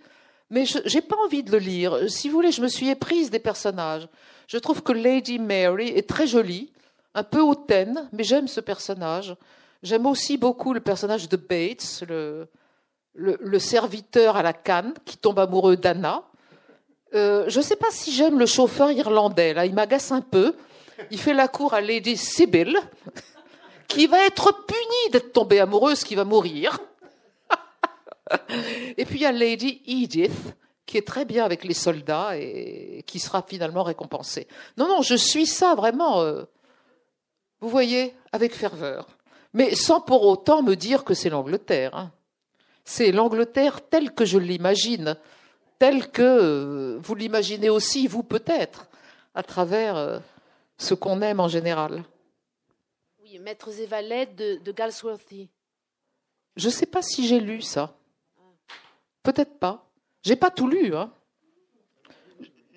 Mais je n'ai pas envie de le lire. Si vous voulez, je me suis éprise des personnages. Je trouve que Lady Mary est très jolie, un peu hautaine, mais j'aime ce personnage. J'aime aussi beaucoup le personnage de Bates, le, le, serviteur à la canne qui tombe amoureux d'Anna. Euh, je ne sais pas si j'aime le chauffeur irlandais, là, il m'agace un peu. Il fait la cour à Lady Sybil, qui va être punie d'être tombée amoureuse, qui va mourir. Et puis il y a Lady Edith, qui est très bien avec les soldats et qui sera finalement récompensée. Non, non, je suis ça vraiment, euh, vous voyez, avec ferveur. Mais sans pour autant me dire que c'est l'Angleterre. Hein. C'est l'Angleterre telle que je l'imagine, telle que euh, vous l'imaginez aussi, vous peut-être, à travers euh, ce qu'on aime en général. Oui, Maîtres et valets de, de Galsworthy. Je ne sais pas si j'ai lu ça. Peut-être pas. J'ai pas tout lu. Hein.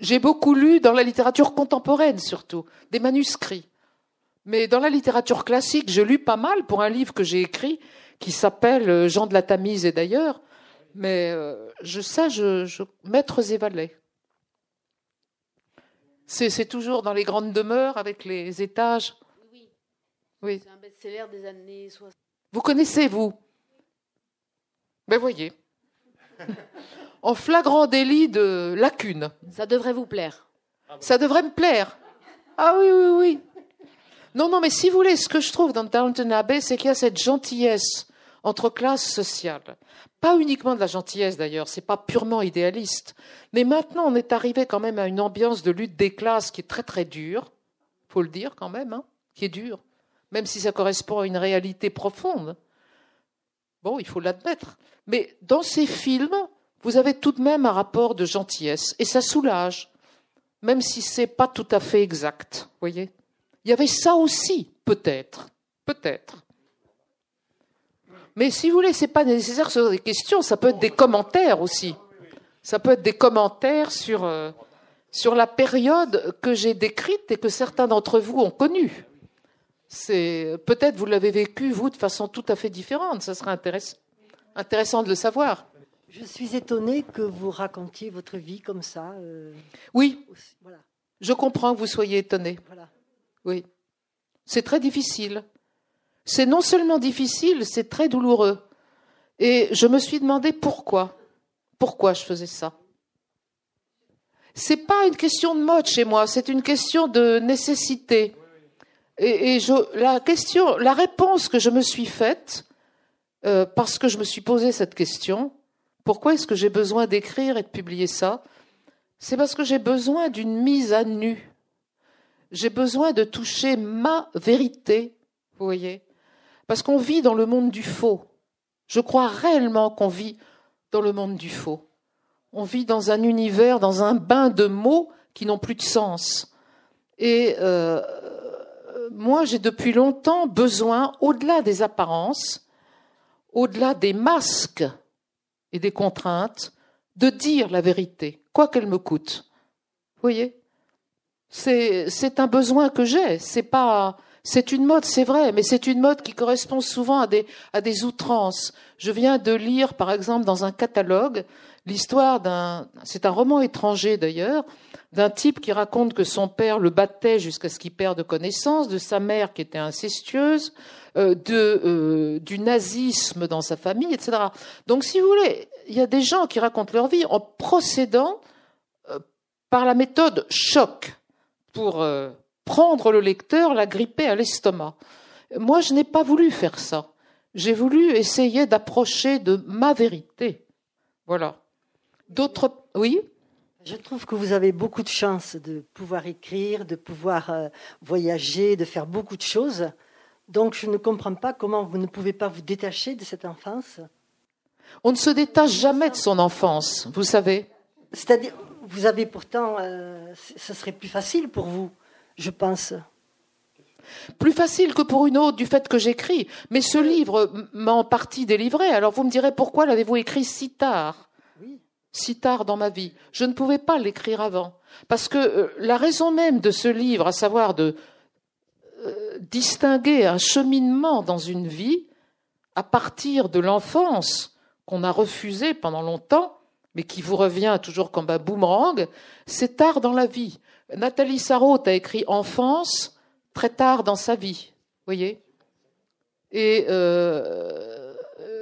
J'ai beaucoup lu dans la littérature contemporaine surtout, des manuscrits. Mais dans la littérature classique, j'ai lu pas mal pour un livre que j'ai écrit qui s'appelle euh, Jean de la Tamise et d'ailleurs. Mais euh, je sais, je, je, Maîtres et valets. C'est toujours dans les grandes demeures avec les étages. Oui. oui. C'est un best-seller des années 60. Vous connaissez, vous? Ben voyez. en flagrant délit de lacune. Ça devrait vous plaire. Ça devrait me plaire. Ah oui, oui, oui. Non, non, mais si vous voulez, ce que je trouve dans Downton Abbey, c'est qu'il y a cette gentillesse entre classes sociales. Pas uniquement de la gentillesse d'ailleurs, c'est pas purement idéaliste. Mais maintenant, on est arrivé quand même à une ambiance de lutte des classes qui est très très dure, faut le dire quand même, hein, qui est dure, même si ça correspond à une réalité profonde. Bon, il faut l'admettre. Mais dans ces films, vous avez tout de même un rapport de gentillesse et ça soulage, même si c'est pas tout à fait exact. Voyez, il y avait ça aussi, peut-être, peut-être. Mais si vous voulez, c'est pas nécessaire sur des questions, ça peut être des commentaires aussi. Ça peut être des commentaires sur euh, sur la période que j'ai décrite et que certains d'entre vous ont connue. C'est peut-être vous l'avez vécu vous de façon tout à fait différente. Ça serait intéressant, intéressant de le savoir. Je suis étonnée que vous racontiez votre vie comme ça. Euh, oui. Voilà. Je comprends que vous soyez étonné. Voilà. Oui. C'est très difficile. C'est non seulement difficile, c'est très douloureux. Et je me suis demandé pourquoi. Pourquoi je faisais ça? C'est pas une question de mode chez moi, c'est une question de nécessité. Et, la question, la réponse que je me suis faite, euh, parce que je me suis posé cette question, pourquoi est-ce que j'ai besoin d'écrire et de publier ça? C'est parce que j'ai besoin d'une mise à nu. J'ai besoin de toucher ma vérité, vous voyez Parce qu'on vit dans le monde du faux. Je crois réellement qu'on vit dans le monde du faux. On vit dans un univers, dans un bain de mots qui n'ont plus de sens. Et euh, moi, j'ai depuis longtemps besoin, au-delà des apparences, au-delà des masques et des contraintes, de dire la vérité, quoi qu'elle me coûte. Vous voyez? C'est, un besoin que j'ai. C'est pas, c'est une mode, c'est vrai, mais c'est une mode qui correspond souvent à des, à des outrances. Je viens de lire, par exemple, dans un catalogue, l'histoire d'un, c'est un roman étranger d'ailleurs, d'un type qui raconte que son père le battait jusqu'à ce qu'il perde connaissance, de sa mère qui était incestueuse, euh, de, euh, du nazisme dans sa famille, etc. Donc, si vous voulez, il y a des gens qui racontent leur vie en procédant euh, par la méthode choc pour prendre le lecteur, la gripper à l'estomac. Moi, je n'ai pas voulu faire ça. J'ai voulu essayer d'approcher de ma vérité. Voilà. D'autres, oui? Je trouve que vous avez beaucoup de chance de pouvoir écrire, de pouvoir euh, voyager, de faire beaucoup de choses. Donc je ne comprends pas comment vous ne pouvez pas vous détacher de cette enfance. On ne se détache jamais de son enfance, vous savez. C'est-à-dire, vous avez pourtant, euh, ce serait plus facile pour vous, je pense. Plus facile que pour une autre du fait que j'écris. Mais ce livre m'a en partie délivré. Alors vous me direz pourquoi l'avez-vous écrit si tard? Si tard dans ma vie. Je ne pouvais pas l'écrire avant. Parce que euh, la raison même de ce livre, à savoir de euh, distinguer un cheminement dans une vie à partir de l'enfance qu'on a refusé pendant longtemps, mais qui vous revient toujours comme un boomerang, c'est tard dans la vie. Nathalie Sarraute a écrit Enfance très tard dans sa vie, voyez. Et euh,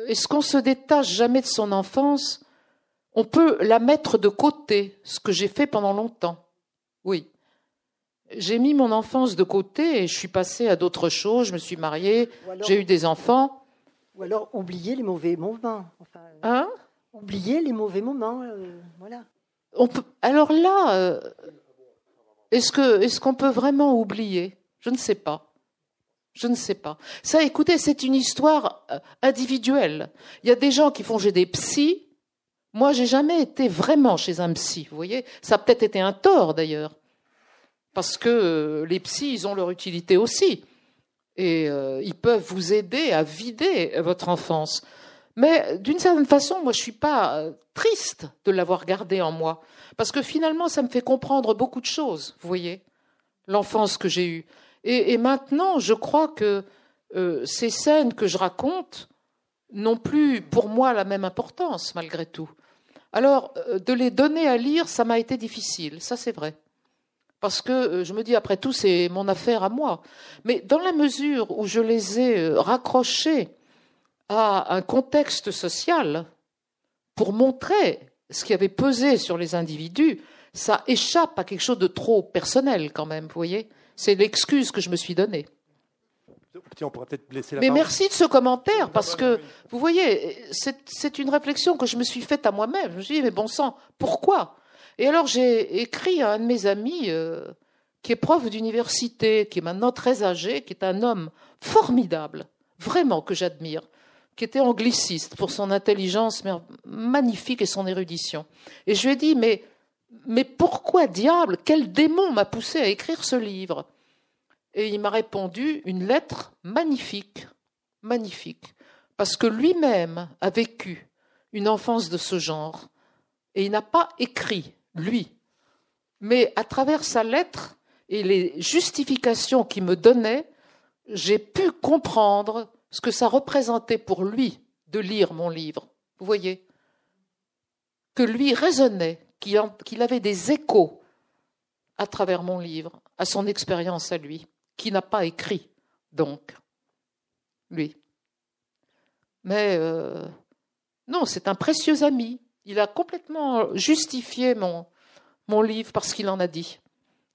est-ce qu'on se détache jamais de son enfance? On peut la mettre de côté, ce que j'ai fait pendant longtemps. Oui. J'ai mis mon enfance de côté et je suis passée à d'autres choses. Je me suis mariée, j'ai eu des enfants. Ou alors oublier les mauvais moments. hein? Oublier les mauvais moments. Euh, voilà. On peut, alors là, euh, est-ce qu'on peut vraiment oublier? Je ne sais pas. Je ne sais pas. Ça, écoutez, c'est une histoire euh, individuelle. Il y a des gens qui font j'ai des psys moi, j'ai jamais été vraiment chez un psy, vous voyez. Ça a peut-être été un tort d'ailleurs, parce que euh, les psys, ils ont leur utilité aussi, et euh, ils peuvent vous aider à vider votre enfance. Mais d'une certaine façon, moi, je suis pas euh, triste de l'avoir gardé en moi, parce que finalement, ça me fait comprendre beaucoup de choses. Vous voyez, l'enfance que j'ai eue. Et, maintenant, je crois que euh, ces scènes que je raconte n'ont plus, pour moi, la même importance, malgré tout. Alors, euh, de les donner à lire, ça m'a été difficile, ça c'est vrai. Parce que je me dis, après tout, c'est mon affaire à moi. Mais dans la mesure où je les ai raccrochés à un contexte social pour montrer ce qui avait pesé sur les individus, ça échappe à quelque chose de trop personnel quand même, vous voyez C'est l'excuse que je me suis donnée. Mais merci de ce commentaire, parce que, vous voyez, c'est une réflexion que je me suis faite à moi-même. Je me suis dit, mais bon sang, pourquoi? Et alors j'ai écrit à un de mes amis, euh, qui est prof d'université, qui est maintenant très âgé, qui est un homme formidable, vraiment que j'admire, qui était angliciste pour son intelligence magnifique et son érudition. Et je lui ai dit, mais, mais pourquoi diable, quel démon m'a poussé à écrire ce livre? Et il m'a répondu une lettre magnifique, magnifique, parce que lui-même a vécu une enfance de ce genre, et il n'a pas écrit, lui, mais à travers sa lettre et les justifications qu'il me donnait, j'ai pu comprendre ce que ça représentait pour lui de lire mon livre. Vous voyez Que lui raisonnait, qu'il avait des échos à travers mon livre, à son expérience à lui, qui n'a pas écrit, donc, lui. Mais euh, non, c'est un précieux ami. Il a complètement justifié mon, mon livre parce qu'il en a dit.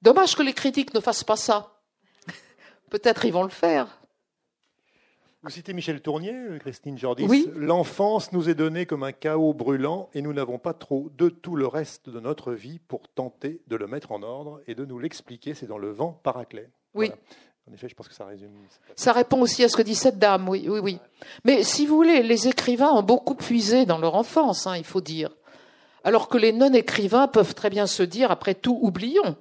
Dommage que les critiques ne fassent pas ça. Peut-être ils vont le faire. Vous citez Michel Tournier, Christine Jordis. Oui. L'enfance nous est donnée comme un chaos brûlant et nous n'avons pas trop de tout le reste de notre vie pour tenter de le mettre en ordre et de nous l'expliquer. C'est dans le vent Paraclet. Oui. En effet, je pense que ça résume. Ça répond aussi à ce que dit cette dame, oui, oui, oui. Mais si vous voulez, les écrivains ont beaucoup puisé dans leur enfance, hein, il faut dire. Alors que les non-écrivains peuvent très bien se dire, après tout, oublions.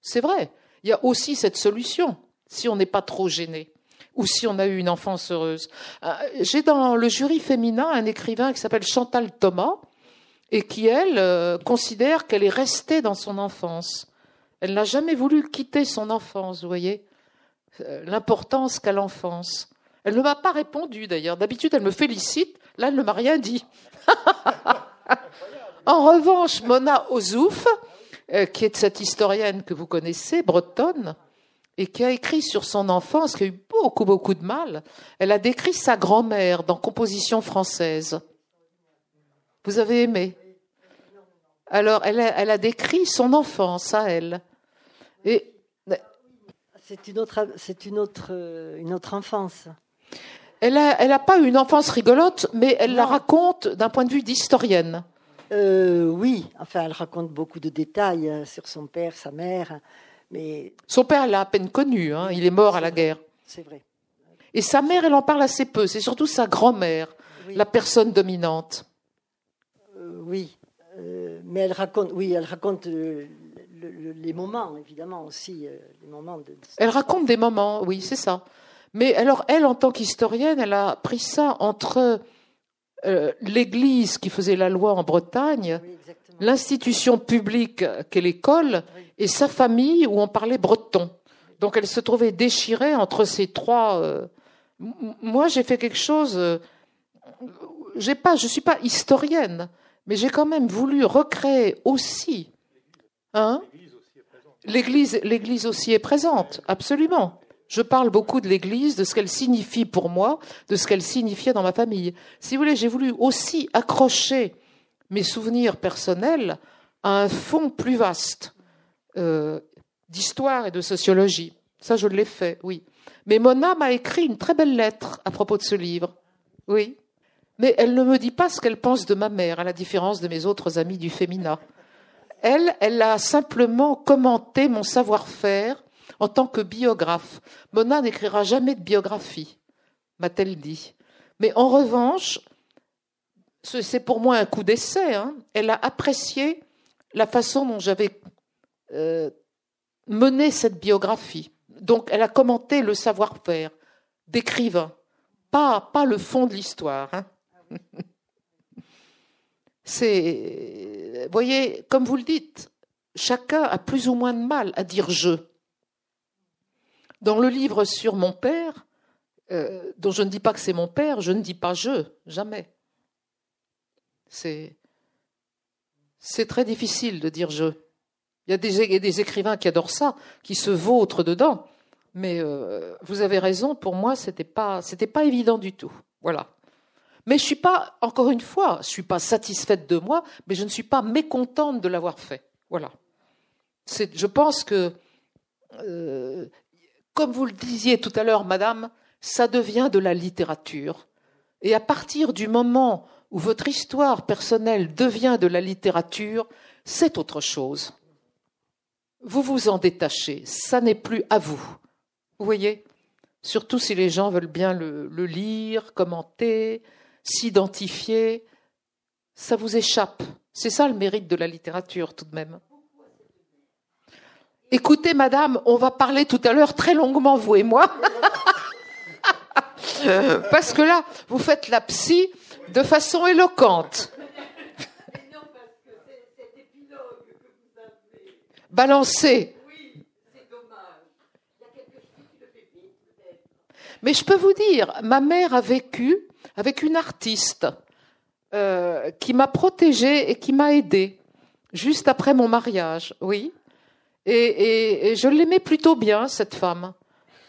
C'est vrai. Il y a aussi cette solution, si on n'est pas trop gêné ou si on a eu une enfance heureuse. Euh, j'ai dans le jury féminin un écrivain qui s'appelle Chantal Thomas et qui, elle, euh, considère qu'elle est restée dans son enfance. Elle n'a jamais voulu quitter son enfance, vous voyez, euh, l'importance qu'a l'enfance. Elle ne m'a pas répondu d'ailleurs. D'habitude, elle me félicite. Là, elle ne m'a rien dit. en revanche, Mona Ozouf, qui est cette historienne que vous connaissez, bretonne, et qui a écrit sur son enfance, qui a eu beaucoup, beaucoup de mal. Elle a décrit sa grand-mère dans Composition française. Vous avez aimé Alors, elle a, elle a, décrit son enfance à elle. Et c'est une autre, c'est une autre, une autre enfance. Elle n'a elle a pas une enfance rigolote, mais elle la raconte d'un point de vue d'historienne. Euh, oui, enfin, elle raconte beaucoup de détails euh, sur son père, sa mère. Son père l'a à peine connu, hein. il est mort à la guerre. C'est vrai. Et sa mère, elle en parle assez peu. C'est surtout sa grand-mère, la personne dominante. Euh, oui, euh, mais elle raconte, oui, elle raconte euh, les moments, évidemment aussi, les moments. Elle raconte des moments, oui, c'est ça. Mais alors, elle, en tant qu'historienne, elle a pris ça entre l'Église qui faisait la loi en Bretagne, l'institution publique qu'est l'école, et sa famille où on parlait breton. Donc elle se trouvait déchirée entre ces trois. Euh, moi, j'ai fait quelque chose. Euh, j'ai pas, je suis pas historienne, mais j'ai quand même voulu recréer aussi. Hein L'Église, l'Église aussi est présente, absolument. Je parle beaucoup de l'Église, de ce qu'elle signifie pour moi, de ce qu'elle signifiait dans ma famille. Si vous voulez, j'ai voulu aussi accrocher mes souvenirs personnels à un fond plus vaste. Euh, d'histoire et de sociologie. Ça, je l'ai fait, oui. Mais Mona m'a écrit une très belle lettre à propos de ce livre. Oui. Mais elle ne me dit pas ce qu'elle pense de ma mère, à la différence de mes autres amis du féminin. Elle, elle a simplement commenté mon savoir-faire en tant que biographe. Mona n'écrira jamais de biographie, m'a-t-elle dit. Mais en revanche, c'est pour moi un coup d'essai. Hein. Elle a apprécié la façon dont j'avais euh, mener cette biographie. Donc elle a commenté le savoir-faire d'écrivain, pas, pas le fond de l'histoire. Hein. C'est, voyez, comme vous le dites, chacun a plus ou moins de mal à dire je. Dans le livre sur mon père, euh, dont je ne dis pas que c'est mon père, je ne dis pas je, jamais. C'est, très difficile de dire je. Il y a des, des, écrivains qui adorent ça, qui se vautrent dedans. Mais euh, vous avez raison, pour moi, c'était pas, c'était pas évident du tout. Voilà. Mais je suis pas, encore une fois, je suis pas satisfaite de moi, mais je ne suis pas mécontente de l'avoir fait. Voilà. C'est, je pense que, euh, comme vous le disiez tout à l'heure, Madame, ça devient de la littérature. Et à partir du moment où votre histoire personnelle devient de la littérature, c'est autre chose. Vous vous en détachez, ça n'est plus à vous. Vous voyez Surtout si les gens veulent bien le, lire, commenter, s'identifier, ça vous échappe. C'est ça le mérite de la littérature tout de même. Écoutez, madame, on va parler tout à l'heure très longuement, vous et moi. Parce que là, vous faites la psy de façon éloquente. Balancé. Mais je peux vous dire, ma mère a vécu avec une artiste euh, qui m'a protégée et qui m'a aidée juste après mon mariage, oui. Et, je l'aimais plutôt bien, cette femme.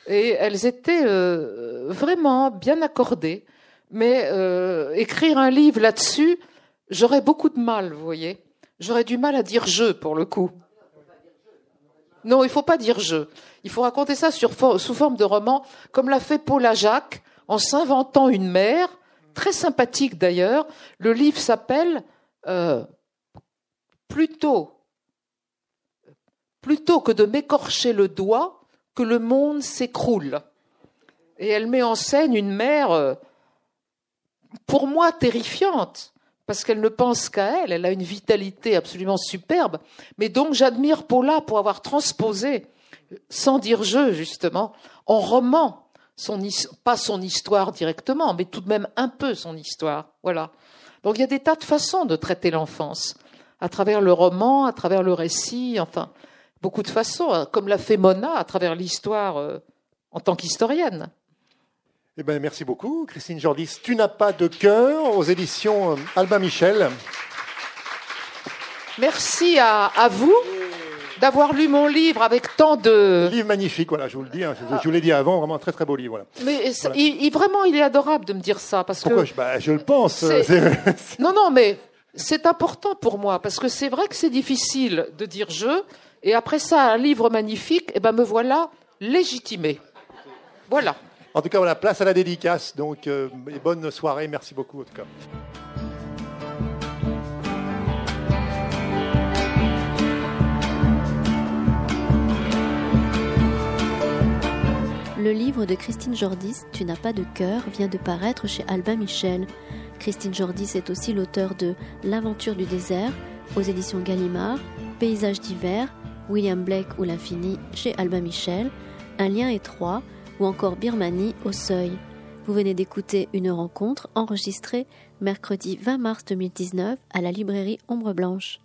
Et elles étaient euh, vraiment bien accordées. Mais euh, écrire un livre là-dessus, j'aurais beaucoup de mal, vous voyez. J'aurais du mal à dire je, pour le coup. Non, il ne faut pas dire je. Il faut raconter ça sous forme de roman, comme l'a fait Paula Jacques, en s'inventant une mère, très sympathique d'ailleurs. Le livre s'appelle euh, Plutôt plutôt que de m'écorcher le doigt, que le monde s'écroule. Et elle met en scène une mère, euh, pour moi, terrifiante, parce qu'elle ne pense qu'à elle, elle a une vitalité absolument superbe. Mais donc j'admire Paula pour avoir transposé sans dire je, justement, en roman, son, pas son histoire directement, mais tout de même un peu son histoire. Voilà. Donc il y a des tas de façons de traiter l'enfance, à travers le roman, à travers le récit, enfin, beaucoup de façons, hein, comme l'a fait Mona à travers l'histoire euh, en tant qu'historienne. Eh ben, merci beaucoup, Christine Jordis. Tu n'as pas de cœur aux éditions euh, Albin Michel. Merci à, à vous d'avoir lu mon livre avec tant de... Livre magnifique, voilà, je vous le dis, hein, je, vous l'ai dit avant, vraiment un très très beau livre. Voilà. Mais Il, vraiment, il est adorable de me dire ça. Parce Pourquoi que je, bah, je le pense. non, non, mais c'est important pour moi, parce que c'est vrai que c'est difficile de dire je, et après ça, un livre magnifique, et eh ben me voilà légitimé. Voilà. En tout cas, voilà, place à la dédicace, donc euh, bonne soirée, merci beaucoup en tout cas. Le livre de Christine Jordis, Tu n'as pas de cœur, vient de paraître chez Albin Michel. Christine Jordis est aussi l'auteur de L'aventure du désert aux éditions Gallimard, Paysages d'hiver, William Blake ou l'infini chez Albin Michel, Un lien étroit ou encore Birmanie au seuil. Vous venez d'écouter une rencontre enregistrée mercredi 20 mars 2019 à la librairie Ombre Blanche.